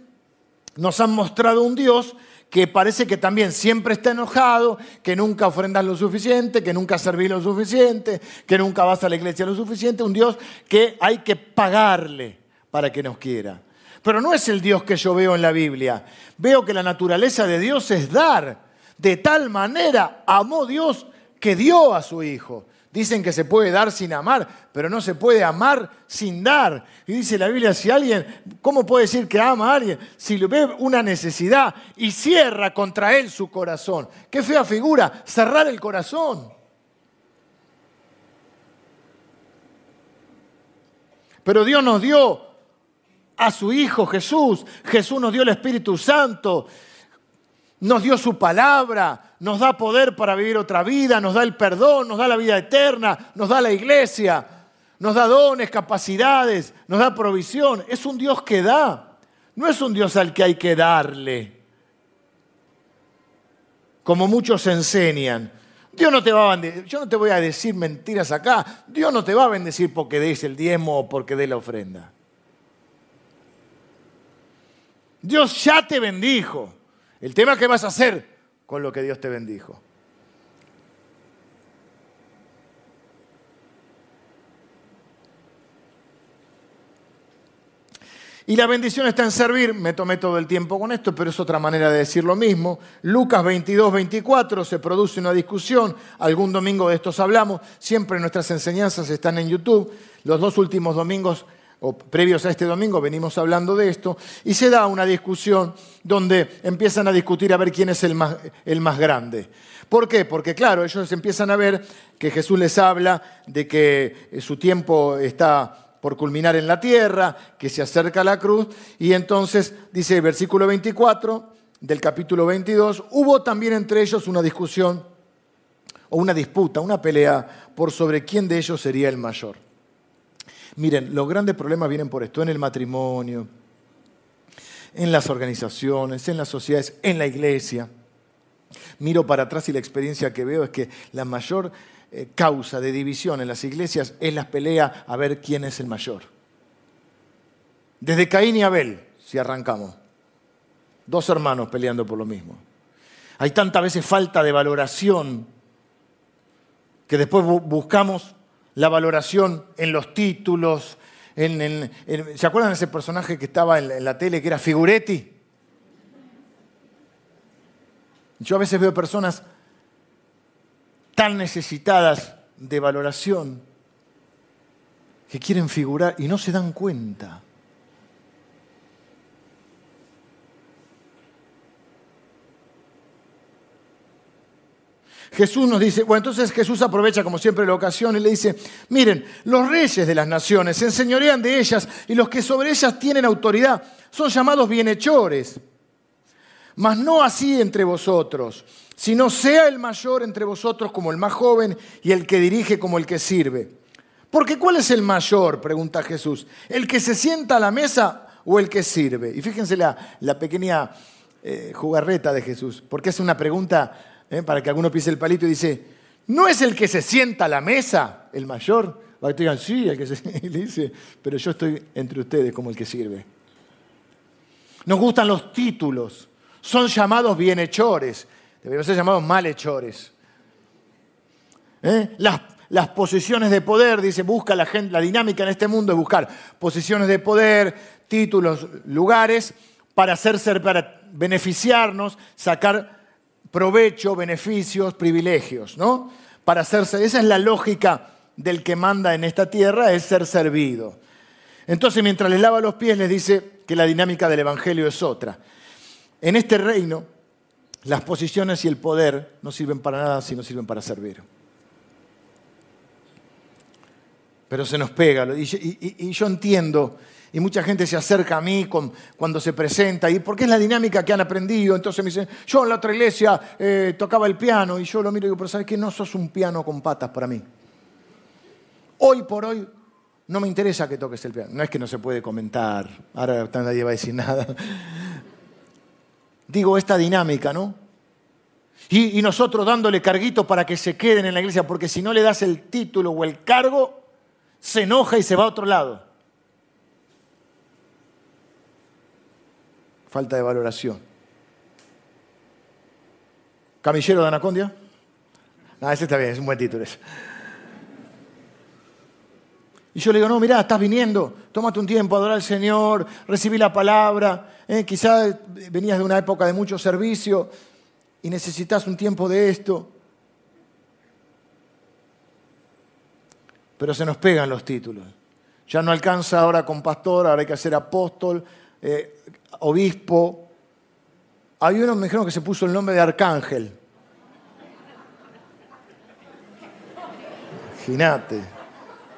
nos han mostrado un Dios que parece que también siempre está enojado, que nunca ofrendas lo suficiente, que nunca servís lo suficiente, que nunca vas a la iglesia lo suficiente, un Dios que hay que pagarle para que nos quiera. Pero no es el Dios que yo veo en la Biblia. Veo que la naturaleza de Dios es dar. De tal manera amó Dios que dio a su Hijo. Dicen que se puede dar sin amar, pero no se puede amar sin dar. Y dice la Biblia, si alguien, ¿cómo puede decir que ama a alguien? Si le ve una necesidad y cierra contra él su corazón. Qué fea figura, cerrar el corazón. Pero Dios nos dio a su Hijo Jesús. Jesús nos dio el Espíritu Santo nos dio su palabra, nos da poder para vivir otra vida, nos da el perdón, nos da la vida eterna, nos da la iglesia, nos da dones, capacidades, nos da provisión. Es un Dios que da, no es un Dios al que hay que darle. Como muchos enseñan. Dios no te va a bendecir, yo no te voy a decir mentiras acá, Dios no te va a bendecir porque des el diezmo o porque des la ofrenda. Dios ya te bendijo. El tema es qué vas a hacer con lo que Dios te bendijo. Y la bendición está en servir. Me tomé todo el tiempo con esto, pero es otra manera de decir lo mismo. Lucas 22, 24 se produce una discusión. Algún domingo de estos hablamos. Siempre nuestras enseñanzas están en YouTube. Los dos últimos domingos o previos a este domingo venimos hablando de esto, y se da una discusión donde empiezan a discutir a ver quién es el más, el más grande. ¿Por qué? Porque claro, ellos empiezan a ver que Jesús les habla de que eh, su tiempo está por culminar en la tierra, que se acerca a la cruz, y entonces dice el versículo 24 del capítulo 22, hubo también entre ellos una discusión o una disputa, una pelea por sobre quién de ellos sería el mayor. Miren, los grandes problemas vienen por esto, en el matrimonio, en las organizaciones, en las sociedades, en la iglesia. Miro para atrás y la experiencia que veo es que la mayor eh, causa de división en las iglesias es la pelea a ver quién es el mayor. Desde Caín y Abel, si arrancamos, dos hermanos peleando por lo mismo. Hay tanta veces falta de valoración que después buscamos la valoración en los títulos. ¿Se acuerdan de ese personaje que estaba en, la tele que era Figuretti? Yo a veces veo personas tan necesitadas de valoración que quieren figurar y no se dan cuenta. Jesús nos dice, bueno, entonces Jesús aprovecha como siempre la ocasión y le dice, miren, los reyes de las naciones se enseñorean de ellas y los que sobre ellas tienen autoridad son llamados bienhechores. Mas no así entre vosotros, sino sea el mayor entre vosotros como el más joven y el que dirige como el que sirve. Porque ¿cuál es el mayor? pregunta Jesús. ¿El que se sienta a la mesa o el que sirve? Y fíjense la, pequeña eh, jugarreta de Jesús, porque es una pregunta ¿eh? para que alguno pise el palito y dice, ¿no es el que se sienta a la mesa el mayor? Para que digan, sí, el que se [LAUGHS] y le dice, pero yo estoy entre ustedes como el que sirve. Nos gustan los títulos, son llamados bienhechores, deberían ser llamados malhechores. ¿Eh? Las, las, posiciones de poder, dice, busca la gente, la dinámica en este mundo es buscar posiciones de poder, títulos, lugares, para hacer, para beneficiarnos, sacar provecho, beneficios, privilegios, ¿no? Para hacerse, esa es la lógica del que manda en esta tierra, es ser servido. Entonces, mientras les lava los pies, les dice que la dinámica del Evangelio es otra. En este reino, las posiciones y el poder no sirven para nada si no sirven para servir. Pero se nos pega. y yo entiendo y mucha gente se acerca a mí cuando se presenta, y porque es la dinámica que han aprendido. Entonces me dicen, yo en la otra iglesia eh, tocaba el piano, y yo lo miro y digo, pero ¿sabes qué? No sos un piano con patas para mí. Hoy por hoy no me interesa que toques el piano. No es que no se puede comentar, ahora nadie va a decir [LAUGHS] nada. Digo, esta dinámica, ¿no? Y, y, nosotros dándole carguito para que se queden en la iglesia, porque si no le das el título o el cargo, se enoja y se va a otro lado. Falta de valoración. ¿Camillero de Anacondia? No, ese está bien, es un buen título. Y yo le digo, no, mira, estás viniendo, tómate un tiempo, adorar al Señor, recibí la palabra, eh, quizás venías de una época de mucho servicio y necesitas un tiempo de esto. Pero se nos pegan los títulos. Ya no alcanza ahora con pastor, ahora hay que hacer apóstol, eh, obispo. Hay uno me dijeron que se puso el nombre de arcángel. Imagínate.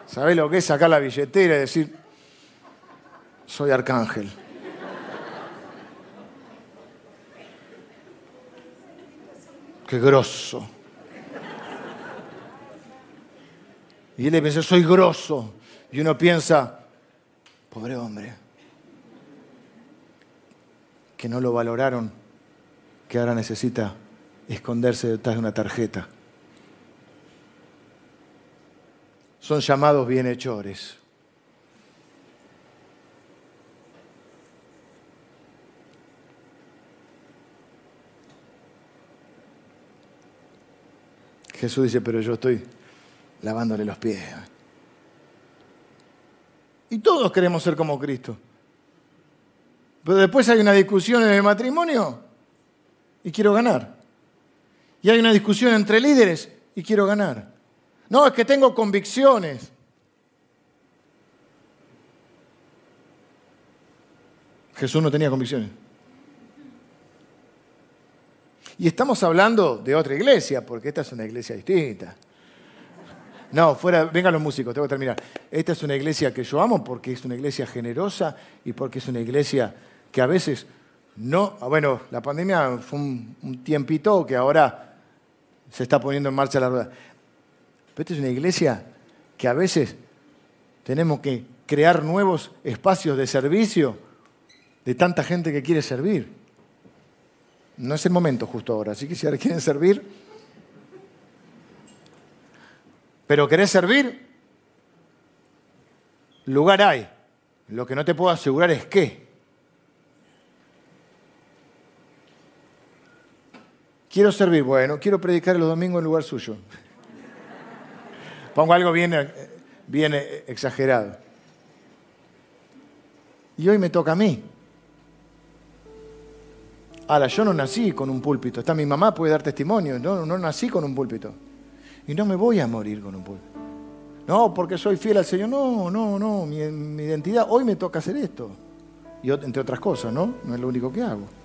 ¿Sabés lo que es sacar la billetera y decir, soy arcángel? Qué grosso. Y él le pensó, soy grosso. Y uno piensa, pobre hombre, que no lo valoraron, que ahora necesita esconderse detrás de una tarjeta. son llamados bienhechores. Jesús dice, pero yo estoy lavándole los pies. Y todos queremos ser como Cristo. Pero después hay una discusión en el matrimonio y quiero ganar. Y hay una discusión entre líderes y quiero ganar. No, es que tengo convicciones. Jesús no tenía convicciones. Y estamos hablando de otra iglesia, porque esta es una iglesia distinta. No, fuera, vengan los músicos, tengo que terminar. Esta es una iglesia que yo amo porque es una iglesia generosa y porque es una iglesia que a veces no. Ah, bueno, la pandemia fue un, tiempito que ahora se está poniendo en marcha la rueda. Pero esta es una iglesia que a veces tenemos que crear nuevos espacios de servicio de tanta gente que quiere servir. No es el momento justo ahora, así que si ahora quieren servir, pero querés servir, lugar hay. Lo que no te puedo asegurar es qué. Quiero servir, bueno, quiero predicar los domingos en lugar suyo. Pongo algo bien, bien exagerado. Y hoy me toca a mí. Ahora, yo no nací con un púlpito. Está mi mamá, puede dar testimonio. No, no nací con un púlpito. Y no me voy a morir con un púlpito. No, porque soy fiel al Señor. No, no, no. Mi, mi identidad, hoy me toca hacer esto. Y entre otras cosas, ¿no? No es lo único que hago.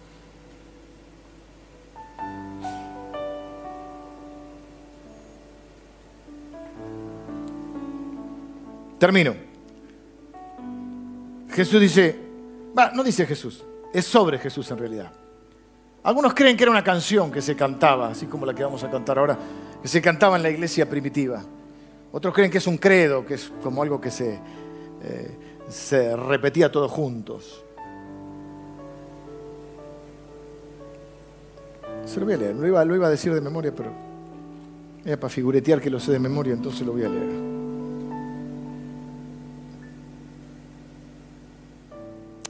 Termino. Jesús dice, no dice Jesús, es sobre Jesús en realidad. Algunos creen que era una canción que se cantaba, así como la que vamos a cantar ahora, que se cantaba en la iglesia primitiva. Otros creen que es un credo, que es como algo que se, eh, se repetía todos juntos. Se lo voy a leer, lo iba, iba a decir de memoria, pero era para figuretear que lo sé de memoria, entonces lo voy a leer.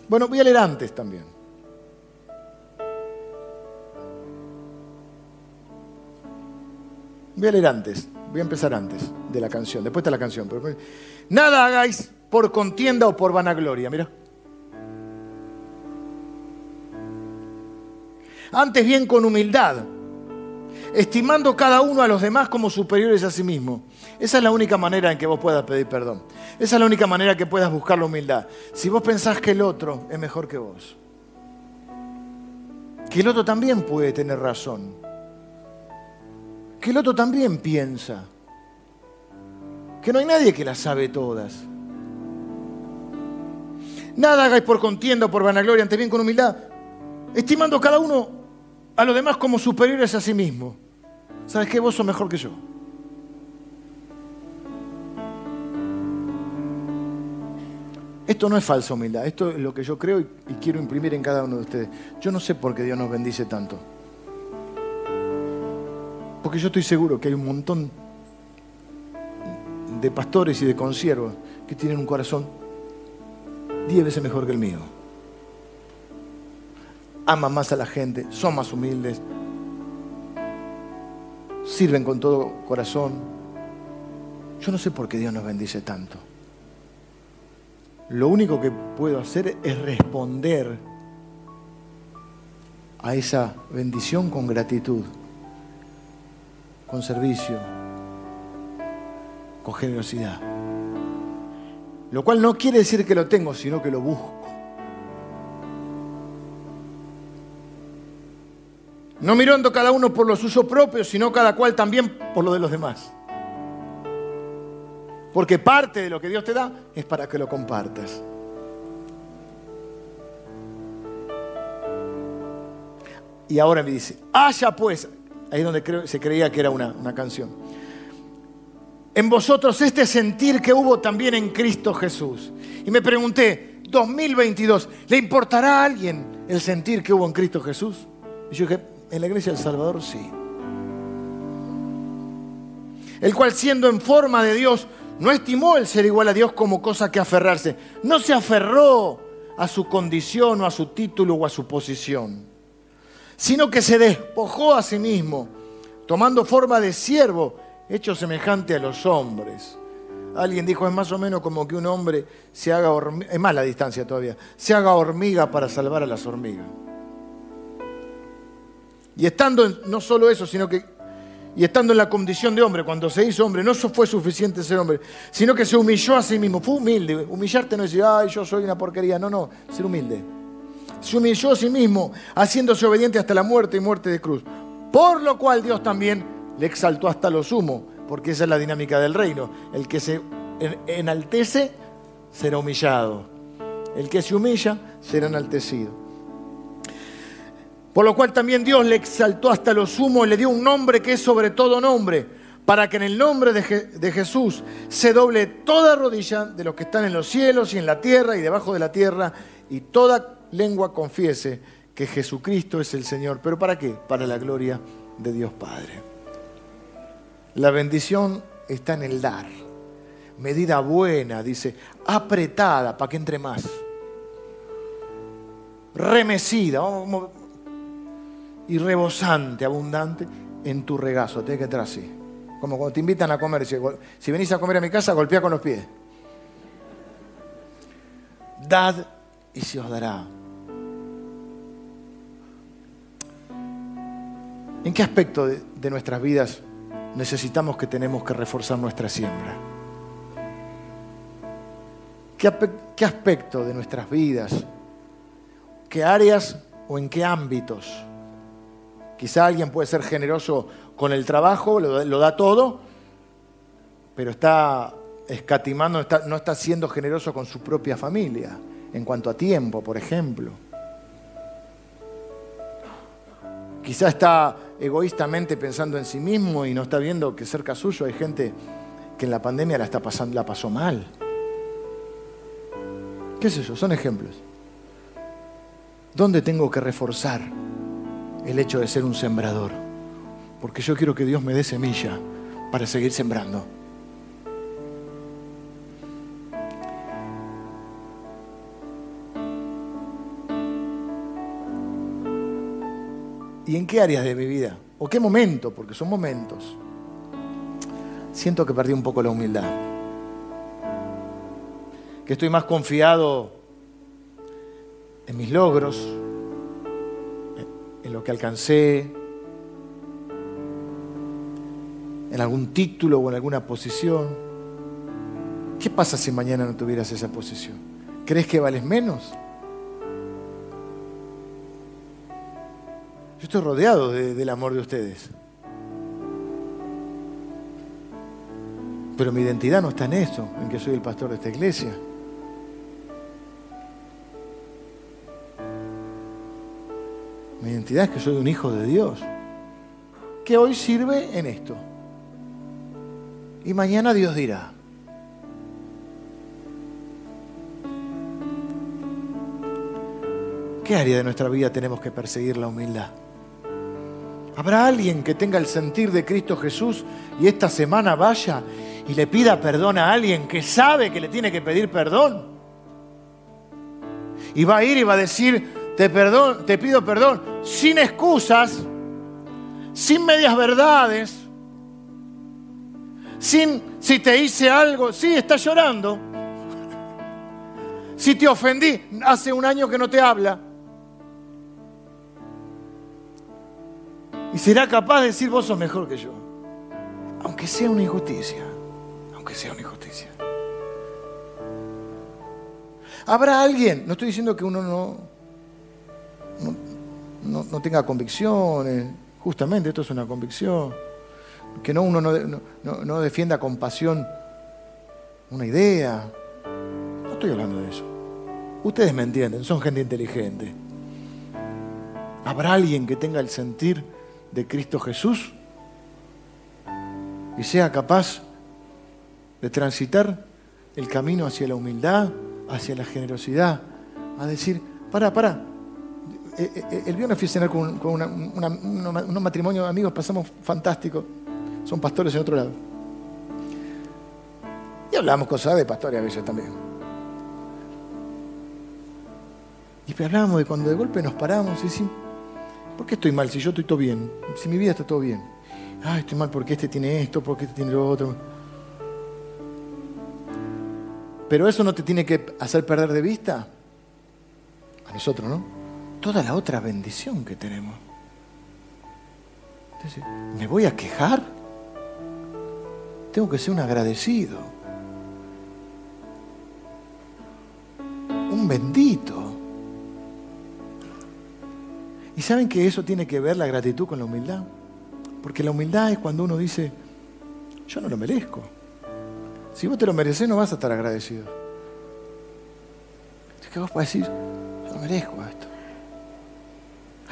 Bueno, voy a leer antes también. Voy a leer antes, voy a empezar antes de la canción, después está la canción. Nada hagáis por contienda o por vanagloria, mira. Antes bien con humildad, estimando cada uno a los demás como superiores a sí mismo. Esa es la única manera en que vos puedas pedir perdón. Esa es la única manera que puedas buscar la humildad. Si vos pensás que el otro es mejor que vos, que el otro también puede tener razón, que el otro también piensa, que no hay nadie que las sabe todas. Nada hagáis por contienda o por vanagloria, ante bien con humildad, estimando cada uno a los demás como superiores a sí mismo. ¿Sabes qué? Vos sos mejor que yo. Esto no es falsa humildad, esto es lo que yo creo y, quiero imprimir en cada uno de ustedes. Yo no sé por qué Dios nos bendice tanto. Porque yo estoy seguro que hay un montón de pastores y de consiervos que tienen un corazón diez veces mejor que el mío. Aman más a la gente, son más humildes, sirven con todo corazón. Yo no sé por qué Dios nos bendice tanto. Lo único que puedo hacer es responder a esa bendición con gratitud, con servicio, con generosidad. Lo cual no quiere decir que lo tengo, sino que lo busco. No mirando cada uno por lo suyo propio, sino cada cual también por lo de los demás. Porque parte de lo que Dios te da es para que lo compartas. Y ahora me dice, haya pues, ahí donde se creía que era una, una canción, en vosotros este sentir que hubo también en Cristo Jesús. Y me pregunté, 2022, ¿le importará a alguien el sentir que hubo en Cristo Jesús? Y yo dije, en la iglesia del Salvador sí. El cual siendo en forma de Dios, no estimó el ser igual a Dios como cosa que aferrarse. No se aferró a su condición o a su título o a su posición, sino que se despojó a sí mismo, tomando forma de siervo, hecho semejante a los hombres. Alguien dijo, es más o menos como que un hombre se haga hormiga, es más la distancia todavía, se haga hormiga para salvar a las hormigas. Y estando no solo eso, sino que y estando en la condición de hombre, cuando se hizo hombre, no fue suficiente ser hombre, sino que se humilló a sí mismo. Fue humilde. Humillarte no es decir, ay, yo soy una porquería. No, no, ser humilde. Se humilló a sí mismo, haciéndose obediente hasta la muerte y muerte de cruz. Por lo cual Dios también le exaltó hasta lo sumo, porque esa es la dinámica del reino. El que se enaltece será humillado. El que se humilla será enaltecido. Por lo cual también Dios le exaltó hasta lo sumo y le dio un nombre que es sobre todo nombre, para que en el nombre de, Jesús se doble toda rodilla de los que están en los cielos y en la tierra y debajo de la tierra, y toda lengua confiese que Jesucristo es el Señor. ¿Pero para qué? Para la gloria de Dios Padre. La bendición está en el dar. Medida buena, dice, apretada para que entre más. Remecida, vamos, y rebosante, abundante en tu regazo. Tienes que entrar así. Como cuando te invitan a comer. Si venís a comer a mi casa, golpea con los pies. Dad y se os dará. ¿En qué aspecto de, nuestras vidas necesitamos que tenemos que reforzar nuestra siembra? ¿Qué, ¿Qué aspecto de nuestras vidas? ¿Qué áreas o en qué ámbitos? Quizá alguien puede ser generoso con el trabajo, lo, da todo, pero está escatimando, no está siendo generoso con su propia familia, en cuanto a tiempo, por ejemplo. Quizá está egoístamente pensando en sí mismo y no está viendo que cerca suyo hay gente que en la pandemia la, está pasando, la pasó mal. ¿Qué es eso? Son ejemplos. ¿Dónde tengo que reforzar? El hecho de ser un sembrador. Porque yo quiero que Dios me dé semilla para seguir sembrando. ¿Y en qué áreas de mi vida? ¿O qué momento? Porque son momentos. Siento que perdí un poco la humildad. Que estoy más confiado en mis logros, en lo que alcancé, en algún título o en alguna posición. ¿Qué pasa si mañana no tuvieras esa posición? ¿Crees que vales menos? Yo estoy rodeado del amor de ustedes. Pero mi identidad no está en eso, en que soy el pastor de esta iglesia. Mi identidad es que soy un hijo de Dios, que hoy sirve en esto. Y mañana Dios dirá. ¿Qué área de nuestra vida tenemos que perseguir la humildad? ¿Habrá alguien que tenga el sentir de Cristo Jesús y esta semana vaya y le pida perdón a alguien que sabe que le tiene que pedir perdón? Y va a ir y va a decir, te, perdón, te pido perdón, sin excusas, sin medias verdades, sin si te hice algo, sí, estás llorando. Si te ofendí, hace un año que no te habla. Y será capaz de decir, vos sos mejor que yo. Aunque sea una injusticia. Aunque sea una injusticia. Habrá alguien, no estoy diciendo que uno no, no, tenga convicciones, justamente esto es una convicción, que no, uno no, defienda con pasión una idea. No estoy hablando de eso. Ustedes me entienden, son gente inteligente. ¿Habrá alguien que tenga el sentir de Cristo Jesús y sea capaz de transitar el camino hacia la humildad, hacia la generosidad, a decir, para, para. Eh, eh, eh, el viernes fui a cenar con, con matrimonios de amigos, pasamos fantástico. Son pastores en otro lado. Y hablamos cosas de pastores a veces también. Y hablábamos de cuando de golpe nos paramos y decimos, ¿Por qué estoy mal si yo estoy todo bien? Si mi vida está todo bien. Ah, estoy mal porque este tiene esto, porque este tiene lo otro. Pero eso no te tiene que hacer perder de vista a nosotros, ¿no? Toda la otra bendición que tenemos. ¿me voy a quejar? Tengo que ser un agradecido. Un bendito. ¿Y saben que eso tiene que ver la gratitud con la humildad? Porque la humildad es cuando uno dice, yo no lo merezco. Si vos te lo mereces, no vas a estar agradecido. Es que vos podés decir, yo no merezco esto.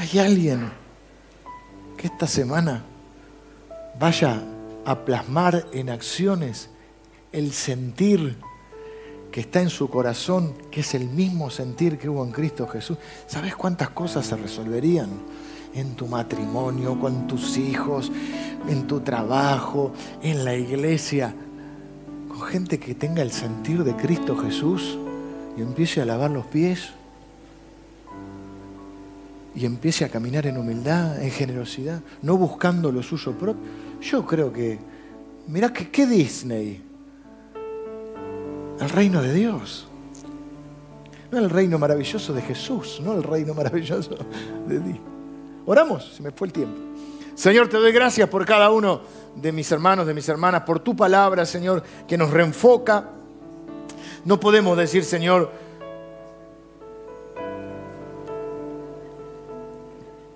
Hay alguien que esta semana vaya a plasmar en acciones el sentir que está en su corazón, que es el mismo sentir que hubo en Cristo Jesús, ¿sabes cuántas cosas se resolverían? En tu matrimonio, con tus hijos, en tu trabajo, en la iglesia, con gente que tenga el sentir de Cristo Jesús y empiece a lavar los pies y empiece a caminar en humildad, en generosidad, no buscando lo suyo propio. Yo creo que, mirá que qué Disney, el reino de Dios. No el reino maravilloso de Jesús, no el reino maravilloso de Dios. Oramos, se me fue el tiempo. Señor, te doy gracias por cada uno de mis hermanos, de mis hermanas, por tu palabra, Señor, que nos reenfoca. No podemos decir, Señor,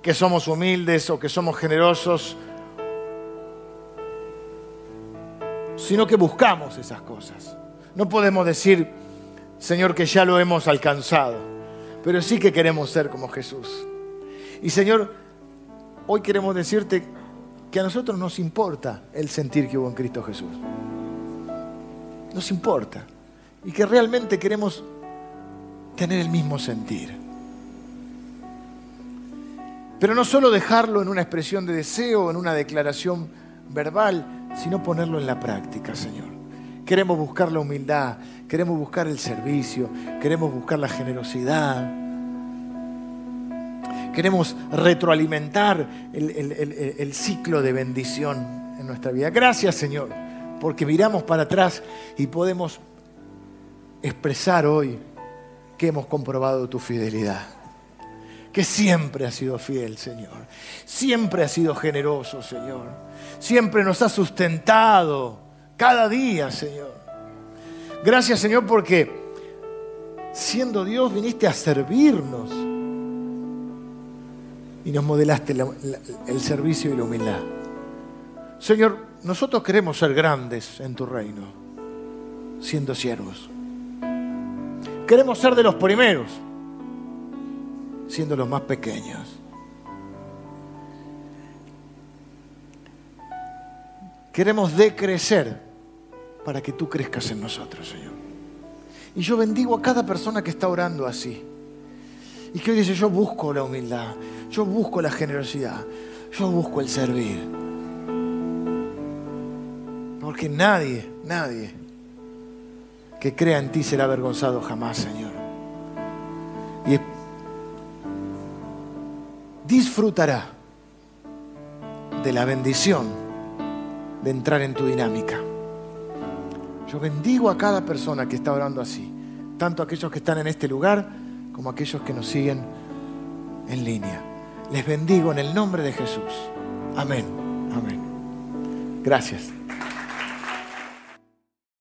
que somos humildes o que somos generosos, sino que buscamos esas cosas. No podemos decir, Señor, que ya lo hemos alcanzado, pero sí que queremos ser como Jesús. Y Señor, hoy queremos decirte que a nosotros nos importa el sentir que hubo en Cristo Jesús. Nos importa. Y que realmente queremos tener el mismo sentir. Pero no solo dejarlo en una expresión de deseo, en una declaración verbal, sino ponerlo en la práctica, Señor. Queremos buscar la humildad, queremos buscar el servicio, queremos buscar la generosidad. Queremos retroalimentar el, ciclo de bendición en nuestra vida. Gracias Señor, porque miramos para atrás y podemos expresar hoy que hemos comprobado tu fidelidad. Que siempre has sido fiel, Señor. Siempre has sido generoso, Señor. Siempre nos has sustentado cada día, Señor. Gracias, Señor, porque siendo Dios viniste a servirnos y nos modelaste el servicio y la humildad. Señor, nosotros queremos ser grandes en tu reino, siendo siervos. Queremos ser de los primeros, siendo los más pequeños. Queremos decrecer para que tú crezcas en nosotros, Señor. Y yo bendigo a cada persona que está orando así. Y que hoy dice, yo busco la humildad, yo busco la generosidad, yo busco el servir. Porque nadie, nadie que crea en ti será avergonzado jamás, Señor. Y disfrutará de la bendición de entrar en tu dinámica. Yo bendigo a cada persona que está orando así, tanto aquellos que están en este lugar como aquellos que nos siguen en línea. Les bendigo en el nombre de Jesús. Amén. Amén. Gracias.